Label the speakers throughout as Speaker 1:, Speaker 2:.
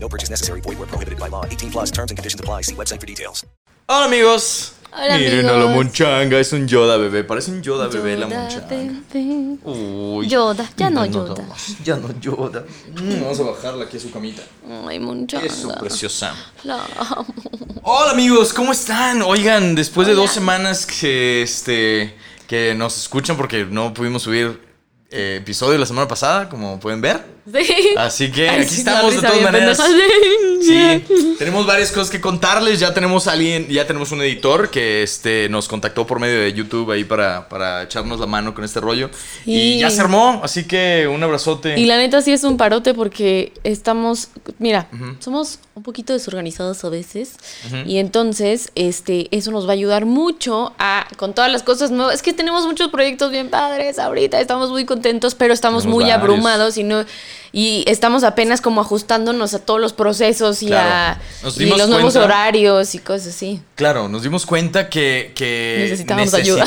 Speaker 1: No purchase necessary. Void where prohibited by law. 18 plus terms and conditions apply. See website for details.
Speaker 2: Hola amigos.
Speaker 3: Hola,
Speaker 2: Miren a la
Speaker 3: amigos.
Speaker 2: monchanga, es un Yoda bebé. Parece un Yoda, bebé la monchanga.
Speaker 3: bebé.
Speaker 2: Uy.
Speaker 3: Yoda, ya no Yoda.
Speaker 2: Ya no Yoda. Mm, vamos a bajarla aquí a su camita.
Speaker 3: Ay, monchanga.
Speaker 2: Es su preciosa.
Speaker 3: La amo.
Speaker 2: Hola amigos, ¿cómo están? Oigan, después de dos semanas que este que nos escuchan porque no pudimos subir eh, episodio la semana pasada, como pueden ver.
Speaker 3: Sí.
Speaker 2: Así que
Speaker 3: Ay,
Speaker 2: aquí
Speaker 3: sí,
Speaker 2: estamos de todas maneras. Sí, tenemos varias cosas que contarles. Ya tenemos a alguien, ya tenemos un editor que este, nos contactó por medio de YouTube ahí para, para echarnos la mano con este rollo. Y ya se armó, así que un abrazote.
Speaker 3: Y la neta sí es un parote porque estamos, mira, somos un poquito desorganizados a veces y entonces este eso nos va a ayudar mucho a con todas las cosas nuevas. Es que tenemos muchos proyectos bien padres ahorita, estamos muy contentos, pero estamos
Speaker 2: Tenemos
Speaker 3: muy
Speaker 2: varios.
Speaker 3: abrumados y no y estamos apenas como ajustándonos a todos los procesos y
Speaker 2: Claro.
Speaker 3: a y los nuevos horarios y cosas así.
Speaker 2: Claro, nos dimos cuenta que, que
Speaker 3: Necesitamos ayuda.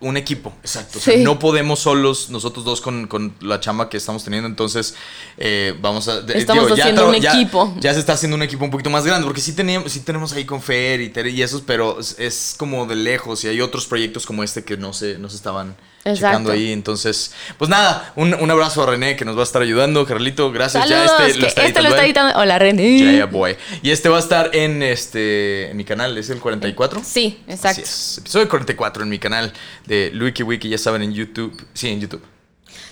Speaker 2: un equipo. Exacto. O sea, no podemos solos, nosotros dos con, con la chamba que estamos teniendo. Entonces, eh, vamos a.
Speaker 3: Estamos haciendo
Speaker 2: tra-
Speaker 3: un equipo.
Speaker 2: Ya se está haciendo un equipo un poquito más grande. Porque sí tenemos, sí tenemos ahí con Fer y Tere y esos, pero es, es como de lejos. Y hay otros proyectos como este que no se, no se estaban
Speaker 3: Exacto.
Speaker 2: checando ahí. Entonces, pues nada, un, un abrazo a René que nos va a estar ayudando. Carlito, gracias.
Speaker 3: Saludos,
Speaker 2: ya este lo está
Speaker 3: este lo
Speaker 2: editando
Speaker 3: está
Speaker 2: él.
Speaker 3: editando. Hola, René.
Speaker 2: Yeah, boy. Y este va a estar en este en mi canal, ¿es el 44?
Speaker 3: Sí, exacto.
Speaker 2: Así es. Episodio 44 en mi canal de Wiki Wiki, ya saben, en YouTube. Sí, en YouTube.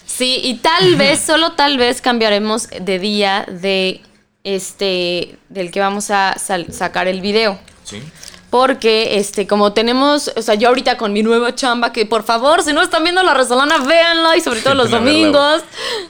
Speaker 3: Sí, y tal vez, solo tal vez cambiaremos de día de este del que vamos a sacar el video.
Speaker 2: Sí.
Speaker 3: Porque, este, como tenemos, o sea, yo ahorita con mi nueva chamba, que por favor, si no están viendo la Resolana, véanla y sobre todo los domingos.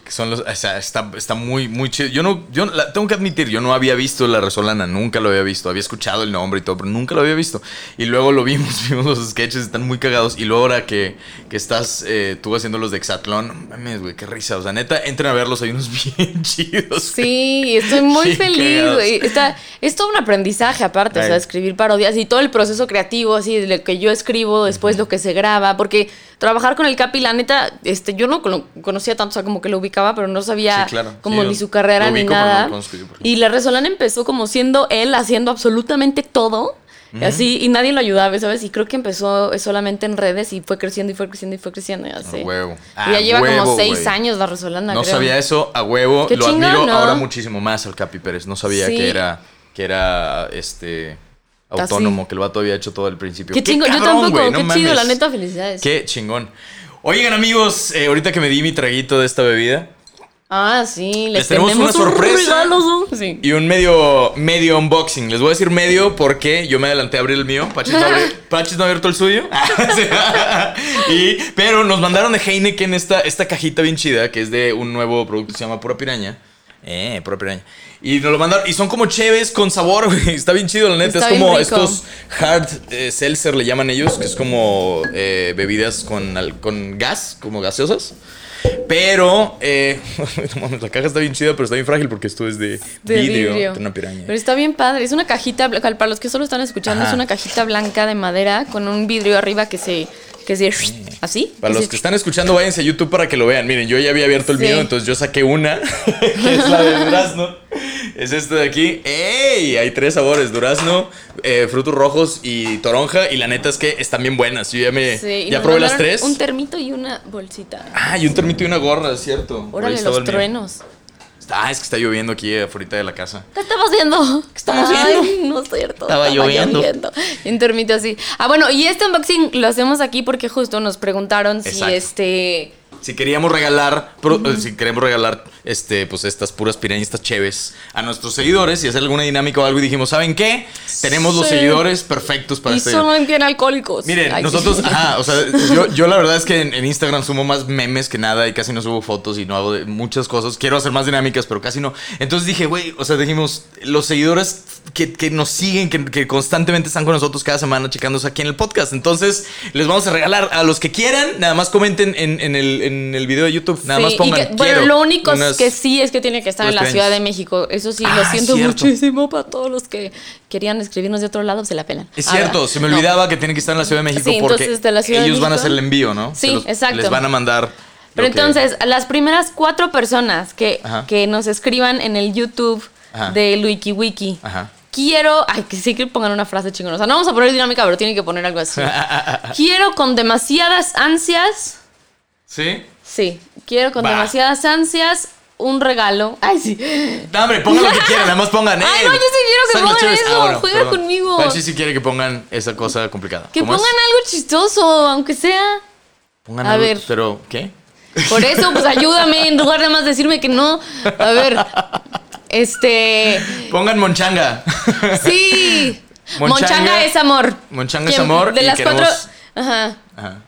Speaker 2: Que son los, o sea, está, está muy, muy chido. Yo no, yo la- tengo que admitir, yo no había visto La Resolana, nunca lo había visto. Había escuchado el nombre y todo, pero nunca lo había visto. Y luego lo vimos, vimos los sketches, están muy cagados. Y luego ahora que, que estás eh, tú haciendo los de Exatlón, mames, güey, qué risa. O sea, neta, entren a verlos, hay unos bien chidos.
Speaker 3: Sí, estoy muy feliz, güey. Está, es todo un aprendizaje aparte, o sea, escribir parodias y todo el proceso creativo, así, de lo que yo escribo, después lo que se graba, porque trabajar con el Capi, la neta, este, yo no lo conocía tanto, o sea, como que lo ubicaba, pero no sabía
Speaker 2: Sí, claro.
Speaker 3: como
Speaker 2: Sí,
Speaker 3: ni su carrera ni
Speaker 2: no
Speaker 3: nada.
Speaker 2: conozco
Speaker 3: y la Resolana empezó como siendo él haciendo absolutamente todo. Así, y nadie lo ayudaba, ¿sabes? Y creo que empezó solamente en redes y fue creciendo y fue creciendo y fue creciendo. y así.
Speaker 2: A huevo.
Speaker 3: Y ya
Speaker 2: A
Speaker 3: lleva como seis años la Resolana.
Speaker 2: No
Speaker 3: creo.
Speaker 2: sabía eso, a huevo.
Speaker 3: Qué
Speaker 2: lo
Speaker 3: chingón,
Speaker 2: admiro
Speaker 3: ¿no?
Speaker 2: ahora muchísimo más al Capi Pérez. No sabía
Speaker 3: Sí.
Speaker 2: que era que era este autónomo, que el vato había hecho todo el principio.
Speaker 3: Qué chingón, yo tampoco,
Speaker 2: no
Speaker 3: qué chido, la neta, felicidades.
Speaker 2: Qué chingón. Oigan, amigos, eh, ahorita que me di mi traguito de esta bebida
Speaker 3: Ah, sí, les,
Speaker 2: Les tenemos una
Speaker 3: un
Speaker 2: sorpresa.
Speaker 3: regalo, ¿no? Sí.
Speaker 2: y un medio medio unboxing. Les voy a decir medio porque yo me adelanté a abrir el mío. Pachis no, abri- Pachis no ha abierto el suyo. Y, pero nos mandaron de Heineken esta, esta cajita bien chida que es de un nuevo producto que se llama Pura Piraña. Eh, Pura Piraña. Y nos lo mandaron. Y son como cheves con sabor, güey. Está bien chido, la neta.
Speaker 3: Está
Speaker 2: es como estos hard eh, seltzer, le llaman ellos, que es como eh, bebidas con, con gas, como gaseosas. Pero, eh, no mames, la caja está bien chida, pero está bien frágil porque esto es de,
Speaker 3: De
Speaker 2: vidrio,
Speaker 3: vidrio.
Speaker 2: de una piraña.
Speaker 3: Pero está bien padre. Es una cajita, para los que solo están escuchando,
Speaker 2: Ajá.
Speaker 3: es una cajita blanca de madera con un vidrio arriba que se. Que se. así.
Speaker 2: Para los que están escuchando, váyanse a YouTube para que lo vean. Miren, yo ya había abierto el
Speaker 3: Sí.
Speaker 2: mío, entonces yo saqué una, que es la de durazno. Es esta de aquí. ¡Ey! Hay tres sabores: durazno, eh, frutos rojos y toronja. Y la neta es que están bien buenas. Yo ya me.
Speaker 3: Sí,
Speaker 2: ya probé las tres.
Speaker 3: Un termito y una bolsita.
Speaker 2: Ah, y un termito y una gorra, es cierto.
Speaker 3: Órale, los truenos.
Speaker 2: Ah, es que está lloviendo aquí afuera de la casa.
Speaker 3: ¿Qué estamos haciendo? ¿Qué
Speaker 2: estamos
Speaker 3: Ay, no es cierto.
Speaker 2: Estaba lloviendo.
Speaker 3: Y Un termito así. Ah, bueno, y este unboxing lo hacemos aquí porque justo nos preguntaron si este.
Speaker 2: Si queríamos regalar, pro- si queremos regalar este, pues estas puras pirañas, estas cheves a nuestros seguidores y hacer alguna dinámica o algo. Y dijimos, ¿saben qué? Tenemos los seguidores perfectos para
Speaker 3: Y
Speaker 2: este.
Speaker 3: son bien alcohólicos.
Speaker 2: Miren,
Speaker 3: Ay,
Speaker 2: nosotros,
Speaker 3: sí.
Speaker 2: ajá, o sea, yo, yo la verdad es que en, en Instagram sumo más memes que nada y casi no subo fotos y no hago de- muchas cosas. Quiero hacer más dinámicas, pero casi no. Entonces dije, güey, o sea, dijimos, los seguidores que, que nos siguen, que, que constantemente están con nosotros cada semana checándose aquí en el podcast. Entonces, les vamos a regalar a los que quieran, nada más comenten en, en el, en el video de YouTube, nada
Speaker 3: Sí,
Speaker 2: más
Speaker 3: y
Speaker 2: pongan.
Speaker 3: que- bueno,
Speaker 2: "Quiero
Speaker 3: lo único es que sí es que tiene que estar en la Ciudad de
Speaker 2: pirañas".
Speaker 3: México. Eso sí,
Speaker 2: Ah,
Speaker 3: lo siento
Speaker 2: cierto.
Speaker 3: muchísimo para todos los que querían escribirnos de otro lado, se la pelan.
Speaker 2: Es
Speaker 3: Ahora,
Speaker 2: cierto, se me
Speaker 3: no.
Speaker 2: olvidaba que tienen que estar en la Ciudad de México
Speaker 3: Sí,
Speaker 2: porque
Speaker 3: entonces, de la Ciudad de
Speaker 2: ellos van a hacer el envío, ¿no?
Speaker 3: Sí,
Speaker 2: los-
Speaker 3: exacto.
Speaker 2: Les van a mandar.
Speaker 3: Pero
Speaker 2: que-
Speaker 3: entonces, las primeras cuatro personas que,
Speaker 2: Ajá.
Speaker 3: que nos escriban en el YouTube
Speaker 2: Ajá.
Speaker 3: del WikiWiki,
Speaker 2: Ajá.
Speaker 3: quiero. Ay, que sí que pongan una frase chingona. O sea, no vamos a poner dinámica, pero tienen que poner algo así. quiero con demasiadas ansias.
Speaker 2: ¿Sí?
Speaker 3: Sí, quiero con demasiadas ansias un regalo. Ay, sí.
Speaker 2: No, hombre, pongan lo que quieran, nada más pongan.
Speaker 3: Ay,
Speaker 2: "Eh,
Speaker 3: no, yo sí quiero que
Speaker 2: ¿saben los
Speaker 3: pongan
Speaker 2: chéves?"
Speaker 3: eso, juega conmigo.
Speaker 2: Pachi sí quiere que pongan esa cosa complicada.
Speaker 3: Que
Speaker 2: ¿Cómo
Speaker 3: pongan
Speaker 2: es?
Speaker 3: algo chistoso, aunque sea.
Speaker 2: Pongan
Speaker 3: A
Speaker 2: algo,
Speaker 3: ver.
Speaker 2: Pero, ¿qué?
Speaker 3: Por eso, pues ayúdame, en lugar de más decirme que no. A ver, este.
Speaker 2: Pongan Monchanga.
Speaker 3: Sí.
Speaker 2: Monchanga-
Speaker 3: Monchanga, es amor.
Speaker 2: Monchanga es amor
Speaker 3: De
Speaker 2: y
Speaker 3: las
Speaker 2: queremos-
Speaker 3: cuatro. Ajá.
Speaker 2: Ajá.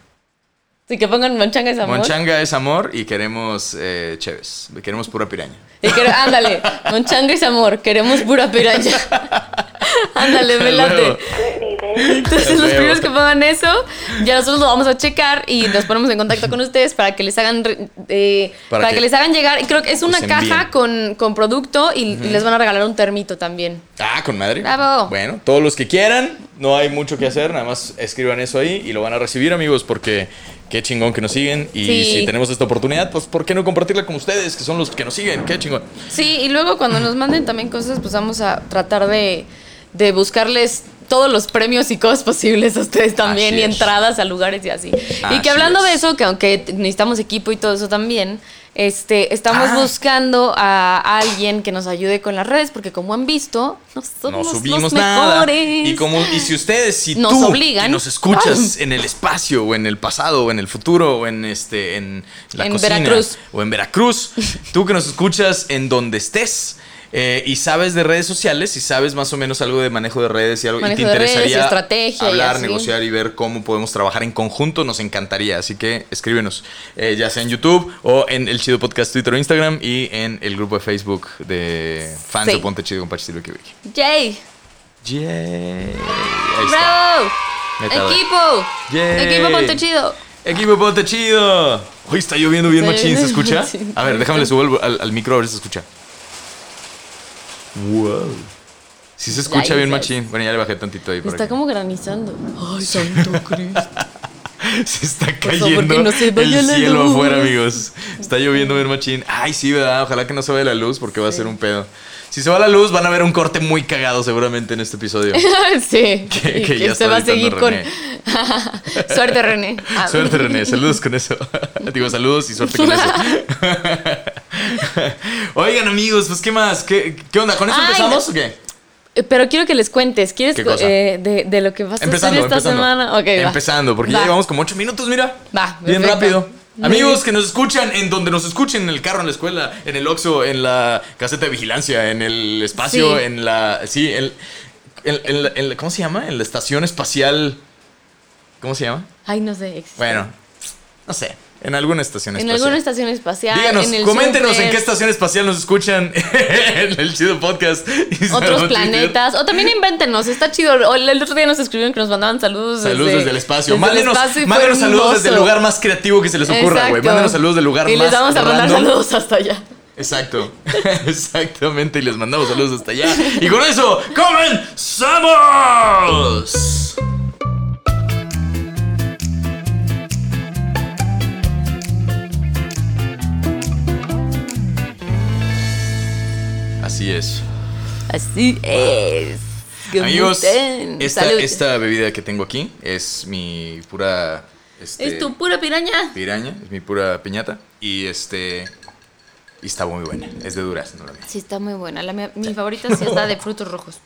Speaker 3: Sí, que pongan Monchanga es amor.
Speaker 2: Monchanga es amor y queremos eh, Chévez. Queremos pura piraña.
Speaker 3: Y que- ándale, Monchanga es amor, queremos pura piraña. ándale, velate. Entonces los primeros que pongan eso, ya nosotros lo vamos a checar y nos ponemos en contacto con ustedes para que les hagan eh,
Speaker 2: Para
Speaker 3: para,
Speaker 2: que
Speaker 3: que, les hagan llegar. Creo que es una caja con, con producto y, y les van a regalar un termito también.
Speaker 2: Ah, con madre.
Speaker 3: Bravo.
Speaker 2: Bueno, todos los que quieran, no hay mucho que hacer, nada más escriban eso ahí y lo van a recibir, amigos, porque qué chingón que nos siguen. Y
Speaker 3: Sí.
Speaker 2: si tenemos esta oportunidad, pues ¿por qué no compartirla con ustedes, que son los que nos siguen? Qué chingón.
Speaker 3: Sí, y luego cuando nos manden también cosas, pues vamos a tratar de, de buscarles todos los premios y cosas posibles a ustedes también
Speaker 2: Así
Speaker 3: y
Speaker 2: es.
Speaker 3: entradas a lugares y así. y que hablando
Speaker 2: es.
Speaker 3: de eso, que aunque necesitamos equipo y todo eso también, este, estamos
Speaker 2: Ah.
Speaker 3: buscando a alguien que nos ayude con las redes, porque como han visto, no somos
Speaker 2: no subimos
Speaker 3: los
Speaker 2: nada.
Speaker 3: mejores.
Speaker 2: Y como y si ustedes, si
Speaker 3: Nos
Speaker 2: tú
Speaker 3: obligan.
Speaker 2: que nos escuchas en el espacio o en el pasado o en el futuro o en este en la
Speaker 3: En
Speaker 2: cocina
Speaker 3: Veracruz.
Speaker 2: o en Veracruz, tú que nos escuchas en donde estés. Eh, y sabes de redes sociales y sabes más o menos algo de manejo de redes y algo y
Speaker 3: Manejo
Speaker 2: te
Speaker 3: de redes y
Speaker 2: interesaría
Speaker 3: estrategia
Speaker 2: hablar, negociar y ver cómo podemos trabajar en conjunto, nos encantaría. Así que escríbenos, eh, ya sea en YouTube o en el Chido Podcast Twitter o Instagram y en el grupo de Facebook de fans
Speaker 3: Sí.
Speaker 2: de Ponte Chido con Pachi Kiwiki.
Speaker 3: ¡Yay!
Speaker 2: Yay. Ahí.
Speaker 3: ¡Bravo! ¡Equipo!
Speaker 2: Yay.
Speaker 3: ¡Equipo ponte chido!
Speaker 2: Equipo Ponte Chido. Hoy está lloviendo bien machín, ¿se escucha? A ver, déjame le subo al, al- al micro a ver si se escucha. Wow. Sí se escucha bien machín. Bueno, ya le bajé tantito ahí.
Speaker 3: Está
Speaker 2: que-
Speaker 3: como granizando. ¡Ay, santo Cristo!
Speaker 2: Se está cayendo
Speaker 3: que no se vaya
Speaker 2: el
Speaker 3: la
Speaker 2: cielo
Speaker 3: luz.
Speaker 2: afuera, amigos. Está lloviendo bien machín. Ay, sí, ¿verdad? Ojalá que no se vaya la luz porque va a ser un pedo. Si se va la luz, van a ver un corte muy cagado seguramente en este episodio.
Speaker 3: sí.
Speaker 2: Que-
Speaker 3: y
Speaker 2: que ya
Speaker 3: se
Speaker 2: está
Speaker 3: va a seguir con. Suerte, René.
Speaker 2: Suerte, René. Saludos con eso. Digo, saludos y suerte con eso. Oigan, amigos, pues, ¿qué más? ¿Qué, qué onda? ¿Con eso
Speaker 3: Ay,
Speaker 2: empezamos
Speaker 3: no.
Speaker 2: o qué?
Speaker 3: Eh, Pero quiero que les cuentes. ¿Quieres eh, de, de lo que vas a
Speaker 2: Empezando,
Speaker 3: hacer esta
Speaker 2: empezando.
Speaker 3: semana? Va.
Speaker 2: empezando, porque
Speaker 3: Va.
Speaker 2: ya llevamos como ocho minutos, mira.
Speaker 3: Va,
Speaker 2: Bien rápido. Amigos que nos escuchan en donde nos escuchen, en el carro, en la escuela, en el Oxxo, en la caseta de vigilancia, en el espacio,
Speaker 3: Sí.
Speaker 2: en la... Sí, en- en la- en la- ¿Cómo se llama? En la estación espacial... ¿Cómo se llama?
Speaker 3: Ay, no sé. existe.
Speaker 2: Bueno, no sé. En alguna estación
Speaker 3: En
Speaker 2: espacial.
Speaker 3: alguna estación espacial.
Speaker 2: Díganos,
Speaker 3: en el
Speaker 2: coméntenos en qué estación espacial nos escuchan en el chido podcast. Y
Speaker 3: Otros planetas. O también invéntenos. Está chido. O el otro día nos escribieron que nos mandaban saludos.
Speaker 2: Saludos desde, el espacio.
Speaker 3: desde el
Speaker 2: Mándenos,
Speaker 3: espacio y
Speaker 2: mándenos saludos desde el lugar más creativo que se les ocurra, güey. Mándenos saludos del lugar
Speaker 3: Y
Speaker 2: más
Speaker 3: les vamos a mandar
Speaker 2: random.
Speaker 3: saludos hasta allá.
Speaker 2: Exacto. Exactamente. Y les mandamos saludos hasta allá. Y con eso, ¡comenzamos! Así es.
Speaker 3: Así es.
Speaker 2: Amigos, esta, bebida que tengo aquí es mi pura. este,
Speaker 3: Es tu pura piraña.
Speaker 2: piraña, es mi pura piñata. Y este. Y está muy buena. Es de durazno la mía.
Speaker 3: Sí, está muy buena. La mía- mi favorita sí está de frutos rojos.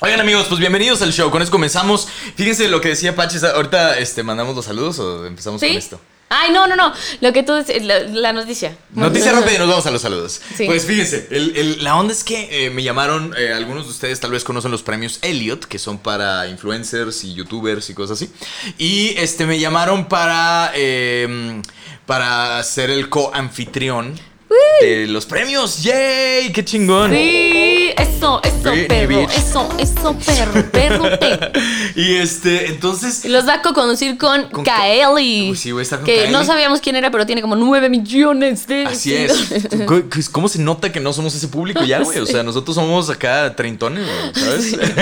Speaker 2: Oigan amigos, pues bienvenidos al show. Con eso comenzamos. Fíjense lo que decía Pachi. Ahorita este, mandamos los saludos o empezamos
Speaker 3: ¿Sí?
Speaker 2: con esto.
Speaker 3: Ay, no, no, no. Lo que tú dices, la, la noticia.
Speaker 2: Noticia rápida y nos vamos a los saludos.
Speaker 3: Sí.
Speaker 2: Pues fíjense, el- el- la onda es que eh, me llamaron, eh, algunos de ustedes tal vez conocen los premios Elliot, que son para influencers y youtubers y cosas así. Y este me llamaron para, eh, para ser el co-anfitrión de los premios. ¡Yay! ¡Qué chingón!
Speaker 3: Sí, eso, eso, perro. Eso, eso, perro.
Speaker 2: Y este, entonces...
Speaker 3: Los va a co-conducir con,
Speaker 2: Con
Speaker 3: Kaeli.
Speaker 2: Sí, a estar con
Speaker 3: Que
Speaker 2: Kaeli.
Speaker 3: no sabíamos quién era, pero tiene como 9 millones de.
Speaker 2: Así es.
Speaker 3: seguidores.
Speaker 2: ¿Cómo- ¿Cómo se nota que no somos ese público ya, güey? O sea, nosotros somos acá treintones, güey, ¿sabes?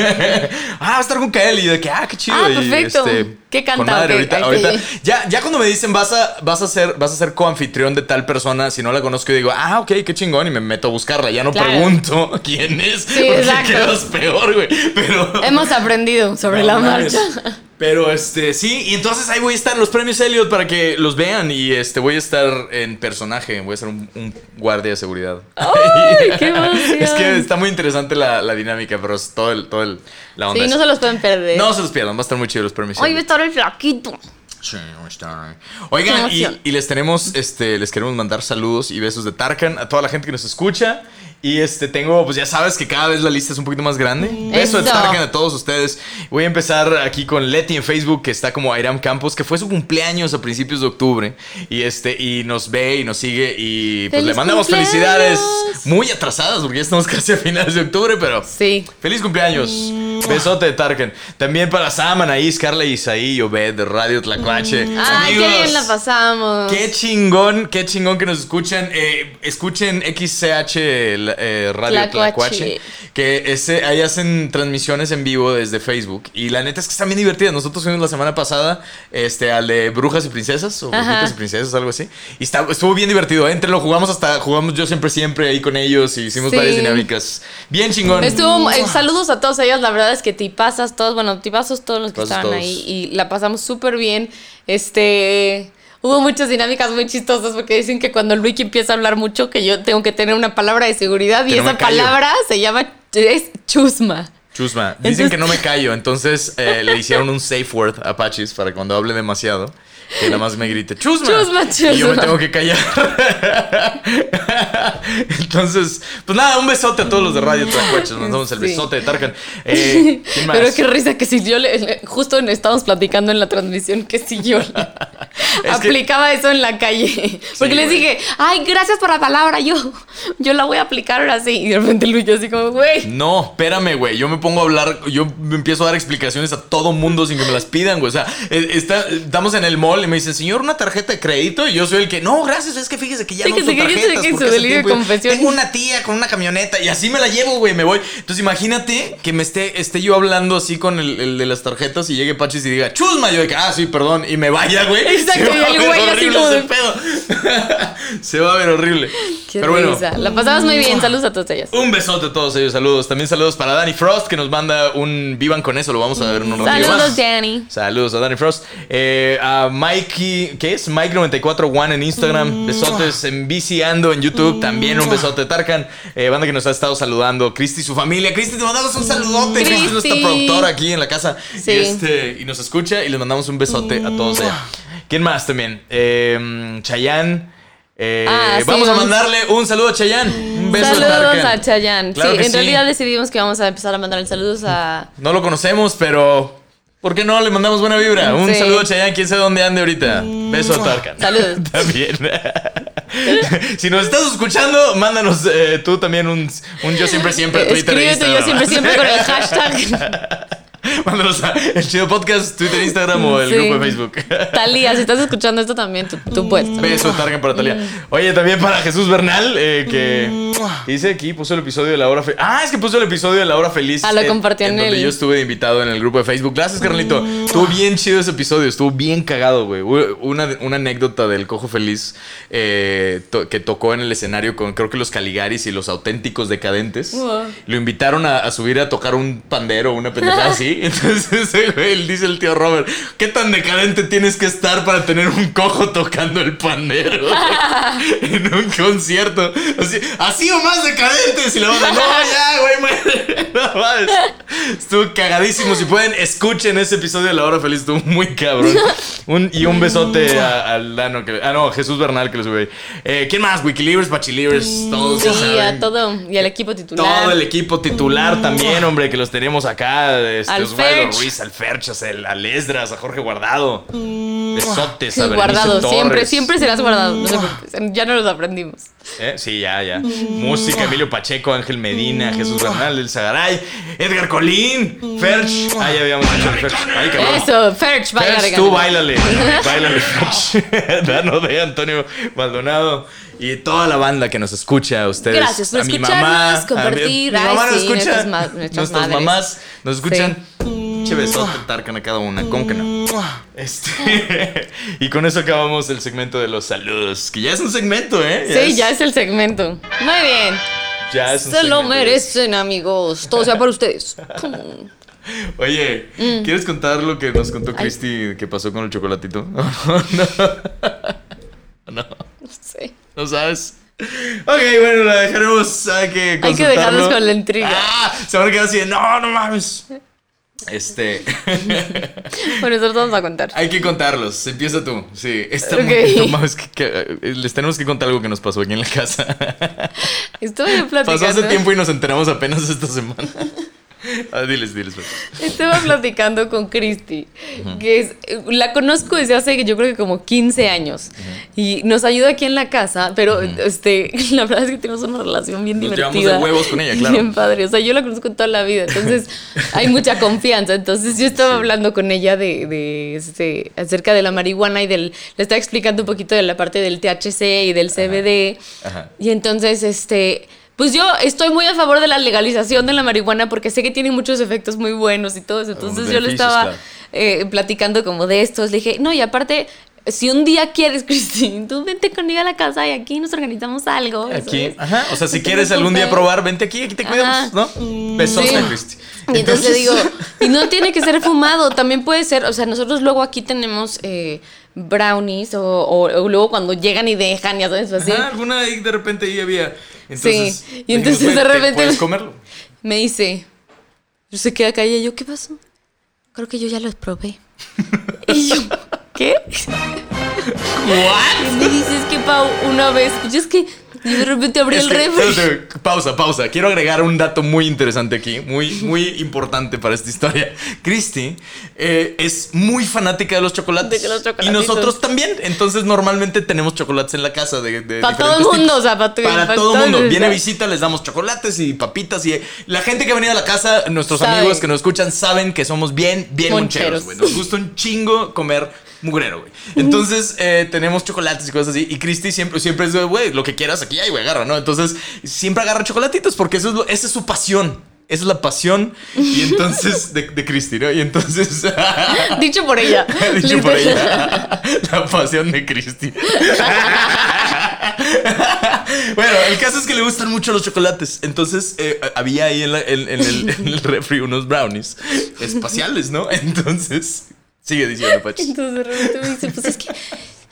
Speaker 2: ah, va a estar con Kael y de que, ah, qué chido.
Speaker 3: Ah,
Speaker 2: y,
Speaker 3: perfecto. ¿Qué canta?
Speaker 2: con madre, ahorita, ahorita- ya, ya cuando me dicen vas a, vas a ser, vas a ser coanfitrión de tal persona, si no la conozco, yo digo, ah, ok, qué chingón, y me meto a buscarla. Ya no
Speaker 3: Claro.
Speaker 2: pregunto quién es,
Speaker 3: Sí, exacto.
Speaker 2: quedas peor, güey. Pero.
Speaker 3: Hemos aprendido sobre
Speaker 2: No
Speaker 3: la
Speaker 2: mames.
Speaker 3: marcha.
Speaker 2: Pero este, sí, y entonces ahí voy a estar los premios Elliot para que los vean y este voy a estar en personaje, voy a ser un, un guardia de seguridad.
Speaker 3: ¡Ay, qué emoción!
Speaker 2: Es que está muy interesante la, la dinámica, pero es todo el, todo el, la onda.
Speaker 3: Sí, no se los pueden perder.
Speaker 2: No se los pierdan, va a estar muy chido los premios.
Speaker 3: Hoy va a estar el flaquito.
Speaker 2: Sí, estar. Oigan, y, y les tenemos, este, les queremos mandar saludos y besos de Tarkan a toda la gente que nos escucha. Y este, tengo, pues ya sabes que cada vez la lista es un poquito más grande. Beso de
Speaker 3: Eso.
Speaker 2: Tarkan a todos ustedes. Voy a empezar aquí con Leti en Facebook, que está como Airam Campos, que fue su cumpleaños a principios de octubre. Y este, y nos ve y nos sigue. Y pues
Speaker 3: ¡Feliz
Speaker 2: le mandamos
Speaker 3: cumpleaños!
Speaker 2: felicidades muy atrasadas, porque ya estamos casi a finales de octubre, pero.
Speaker 3: Sí.
Speaker 2: Feliz cumpleaños. Besote de Tarkan. También para Sam, Anaís, Carla Isaí, Obed de Radio Tlacuache.
Speaker 3: Ay, qué bien la pasamos.
Speaker 2: Qué chingón, qué chingón que nos escuchan. Eh, escuchen XCH eh, Radio
Speaker 3: Tlacuache.
Speaker 2: Que ese, ahí hacen transmisiones en vivo desde Facebook. Y la neta es que están bien divertidas. Nosotros fuimos la semana pasada este, al de Brujas y Princesas. O
Speaker 3: Ajá.
Speaker 2: Brujitas y Princesas, algo así. Y está- estuvo bien divertido. Entre lo jugamos hasta, jugamos yo siempre, siempre ahí con ellos. Y hicimos
Speaker 3: Sí.
Speaker 2: varias dinámicas. Bien chingón.
Speaker 3: Estuvo, eh, saludos a todos ellos, la verdad es que tipazas todos, bueno, tipazos todos los que estaban
Speaker 2: todos.
Speaker 3: ahí y la pasamos súper bien. Este, hubo muchas dinámicas muy chistosas porque dicen que cuando Luigi empieza a hablar mucho que yo tengo que tener una palabra de seguridad y
Speaker 2: no
Speaker 3: esa palabra se llama es chusma.
Speaker 2: Chusma. Dicen
Speaker 3: Entonces-
Speaker 2: que no me callo, entonces eh, le hicieron un safe word a Apaches para cuando hable demasiado. Que nada más me grite ¡Chusma!
Speaker 3: Chusma,
Speaker 2: Y yo me
Speaker 3: chusma.
Speaker 2: tengo que callar. entonces, pues nada, un besote a todos los de Radio Tlacuaches. Nos damos el besote de Tarkan. Eh, ¿Quién más?
Speaker 3: Pero qué risa que si yo le, justo estábamos platicando en la transmisión que si yo le- aplicaba eso en la calle. Porque les
Speaker 2: güey.
Speaker 3: dije, ay, gracias por la palabra, yo, yo la voy a aplicar ahora sí. Y de repente Luigi así como, güey.
Speaker 2: No, espérame, güey. Yo me pongo a hablar, yo me empiezo a dar explicaciones a todo mundo sin que me las pidan, güey. O sea, eh, está, estamos en el mall y me dicen, señor, una tarjeta de crédito. Y yo soy el que, no, gracias, es que fíjese que ya no
Speaker 3: Fíjese
Speaker 2: uso
Speaker 3: que fíjese
Speaker 2: tarjetas.
Speaker 3: que
Speaker 2: porque
Speaker 3: su
Speaker 2: hace tiempo-
Speaker 3: confesión.
Speaker 2: Tengo una tía con una camioneta y así me la llevo, güey, me voy. Entonces imagínate que me esté, esté yo hablando así con el, el de las tarjetas y llegue Pachis y diga, chusma. Yo de que, ah, sí, perdón. Y me vaya, güey.
Speaker 3: Exacto,
Speaker 2: Se va
Speaker 3: y el
Speaker 2: a ver
Speaker 3: güey así
Speaker 2: horrible
Speaker 3: como
Speaker 2: ese
Speaker 3: de-
Speaker 2: pedo. Se va a ver horrible.
Speaker 3: Qué
Speaker 2: Pero bueno.
Speaker 3: risa. La pasabas muy bien. Saludos a todos ellos.
Speaker 2: Un besote a todos ellos, saludos. También saludos para Danny Frost que nos manda un vivan con eso, lo vamos a ver en un ratito
Speaker 3: Saludos,
Speaker 2: más.
Speaker 3: Danny.
Speaker 2: Saludos a Danny Frost. Eh, a Mikey, ¿qué es? Mike941 en Instagram. Besotes en Viciando en YouTube. También un besote. Tarkan, eh, banda que nos ha estado saludando. Cristi y su familia. Cristi, te mandamos un saludote. Cristi es nuestra productora aquí en la casa.
Speaker 3: Sí.
Speaker 2: Y, este, y nos escucha y les mandamos un besote a todos allá. ¿Quién más también? Eh, Chayanne. Eh,
Speaker 3: Ah, sí,
Speaker 2: vamos a mandarle un saludo a Chayanne. Un beso
Speaker 3: Saludos
Speaker 2: Tarkan.
Speaker 3: a Chayanne.
Speaker 2: Claro
Speaker 3: sí, en
Speaker 2: sí.
Speaker 3: realidad decidimos que vamos a empezar a mandar saludos a.
Speaker 2: No lo conocemos, pero ¿por qué no le mandamos buena vibra? Un
Speaker 3: Sí.
Speaker 2: saludo a Chayanne, quién sabe dónde ande ahorita. Beso a Tarkan.
Speaker 3: Saludos.
Speaker 2: también. si nos estás escuchando, mándanos eh, tú también un, un yo siempre siempre a Twitter e
Speaker 3: Escríbete yo siempre, siempre con el hashtag.
Speaker 2: Mándanos a el chido podcast, Twitter, Instagram o el
Speaker 3: Sí.
Speaker 2: grupo de Facebook.
Speaker 3: Talía, si estás escuchando esto también, tú, tú puedes. también.
Speaker 2: Beso Tarkan para Talia. Oye, también para Jesús Bernal, eh, que dice aquí, puso el episodio de la hora feliz. Ah, es que puso el episodio de la hora feliz.
Speaker 3: Ah, lo
Speaker 2: en-
Speaker 3: compartió en
Speaker 2: donde
Speaker 3: el-
Speaker 2: yo estuve de invitado en el grupo de Facebook. Gracias, Carlito. Estuvo bien chido ese episodio, estuvo bien cagado, güey. Una, una anécdota del Cojo Feliz eh, to- que tocó en el escenario con creo que los Caligaris y los auténticos decadentes. Lo invitaron a, a subir a tocar un pandero, una pendejada así. Entonces güey, dice el tío Robert, ¿qué tan decadente tienes que estar para tener un cojo tocando el pandero en un concierto? Así, así o más decadente. Si la banda, no, ya, güey, no mames. Estuvo cagadísimo. Si pueden, escuchen ese episodio de La Hora Feliz, estuvo muy cabrón. Un, y un besote al Dano, que, ah, no, Jesús Bernal que lo sube. Eh, ¿Quién más? Wikilibers, Bachilibers, todos.
Speaker 3: Sí,
Speaker 2: saben.
Speaker 3: a todo. Y al equipo titular.
Speaker 2: Todo el equipo titular también, hombre, que los tenemos acá. Este, Osvaldo
Speaker 3: Ferch.
Speaker 2: Ruiz, al Ferchas, al, Esdras, a Jorge Guardado. Besotes, a
Speaker 3: guardado, siempre,
Speaker 2: Torres.
Speaker 3: siempre serás guardado. No se preocupen, ya no los aprendimos.
Speaker 2: ¿Eh? Sí, ya, ya. Música, Emilio Pacheco, Ángel Medina, Jesús Bernal, El Zagaray, Edgar Colín, Ferch. Ah, ya habíamos dicho el Ferch. Ay, cabrón.
Speaker 3: Eso, Ferch, baila,
Speaker 2: Ferch, tú bailale. Bailale, Ferch. Dano de Antonio Maldonado. Y toda la banda que nos escucha, a ustedes.
Speaker 3: Gracias por
Speaker 2: a mi mamá, a mi-
Speaker 3: compartir.
Speaker 2: Mi, mamá nos
Speaker 3: sí,
Speaker 2: escucha.
Speaker 3: nuestras nuestras
Speaker 2: mamás nos escuchan. Che besote, tarcan a cada una. ¿Cómo que no? Este, y con eso acabamos el segmento de los saludos. Que ya es un segmento, ¿eh?
Speaker 3: Sí, ya es el segmento. Muy bien.
Speaker 2: ya es un
Speaker 3: Se lo
Speaker 2: segmento.
Speaker 3: merecen, amigos. Todo sea para ustedes.
Speaker 2: Oye,
Speaker 3: Mm.
Speaker 2: ¿quieres contar lo que nos contó Cristi que pasó con el chocolatito? no. no.
Speaker 3: No sé.
Speaker 2: ¿No sabes? Ok, bueno, la dejaremos. Hay que
Speaker 3: Hay que dejarlos con la intriga.
Speaker 2: Ah, se van a quedar así de, no, no mames. Este.
Speaker 3: Bueno, nosotros vamos a contar.
Speaker 2: hay que contarlos. Empieza tú. Sí. Está
Speaker 3: Ok.
Speaker 2: muy- no mames, que- que, eh, les tenemos que contar algo que nos pasó aquí en la casa.
Speaker 3: Estuve platicando.
Speaker 2: Pasó hace tiempo y nos enteramos apenas esta semana. Ah, diles, diles. pues.
Speaker 3: Estaba platicando con Cristi, que es, la conozco desde hace yo creo que como 15 años y nos ayuda aquí en la casa, pero este, la verdad es que tenemos una relación bien
Speaker 2: Nos
Speaker 3: divertida.
Speaker 2: llevamos de huevos con ella, claro.
Speaker 3: Bien padre, o sea, yo la conozco toda la vida, entonces hay mucha confianza, entonces yo estaba hablando con ella de, de, este, acerca de la marihuana y del, le estaba explicando un poquito de la parte del THC y del CBD
Speaker 2: Ajá.
Speaker 3: y entonces este... Pues yo estoy muy a favor de la legalización de la marihuana porque sé que tiene muchos efectos muy buenos y todo eso. Entonces yo le estaba
Speaker 2: claro.
Speaker 3: eh, platicando como de estos. Le dije, no, y aparte, si un día quieres, Cristín, tú vente conmigo a la casa y aquí nos organizamos algo.
Speaker 2: Aquí,
Speaker 3: ¿sabes?
Speaker 2: ajá. O sea, si quieres algún día probar, vente aquí, aquí te cuidamos. ¿no? Besos
Speaker 3: Sí.
Speaker 2: Cristi.
Speaker 3: Y entonces le digo, y no tiene que ser fumado, también puede ser, o sea, nosotros luego aquí tenemos eh, brownies o, o- o luego cuando llegan y dejan, ya sabes, así.
Speaker 2: Ajá, alguna ahí de repente ahí había. Entonces,
Speaker 3: Sí, y entonces
Speaker 2: "Güey,
Speaker 3: de
Speaker 2: ¿te
Speaker 3: repente-
Speaker 2: Puedes comerlo.
Speaker 3: Me dice, yo se queda callada, y yo, ¿qué pasó? Creo que yo ya los probé. y yo, ¿qué? Y me dice, es que Pau, una vez, yo es que yo de repente abrí
Speaker 2: Es
Speaker 3: el
Speaker 2: que-
Speaker 3: refri.
Speaker 2: pausa, pausa. Quiero agregar un dato muy interesante aquí, muy, muy importante para esta historia. Christy eh, es muy fanática de los chocolates.
Speaker 3: De los
Speaker 2: y nosotros también. Entonces, normalmente tenemos chocolates en la casa de, de
Speaker 3: Pa' todo el mundo, o sea, pa' tu-
Speaker 2: para
Speaker 3: pa'
Speaker 2: todo el mundo. Viene visita, les damos chocolates y papitas y la gente que ha venido a la casa, nuestros amigos que nos escuchan saben que somos bien, bien moncheros,
Speaker 3: Moncheros.
Speaker 2: Nos gusta un chingo comer mugrero, güey. Entonces, eh, tenemos chocolates y cosas así. Y Cristi siempre, siempre es güey, lo que quieras aquí hay, güey, agarra, ¿no? Entonces, siempre agarra chocolatitos porque eso es lo- esa es su pasión. Esa es la pasión. Y entonces, de, de Cristi, ¿no? Y entonces.
Speaker 3: Dicho por ella.
Speaker 2: Dicho por ella. La pasión de Cristi. bueno, el caso es que le gustan mucho los chocolates. Entonces, eh, había ahí en, la- en- en el, en el refri unos brownies espaciales, ¿no? Entonces, sigue diciendo, Pachi.
Speaker 3: Entonces de repente me dice, pues es que,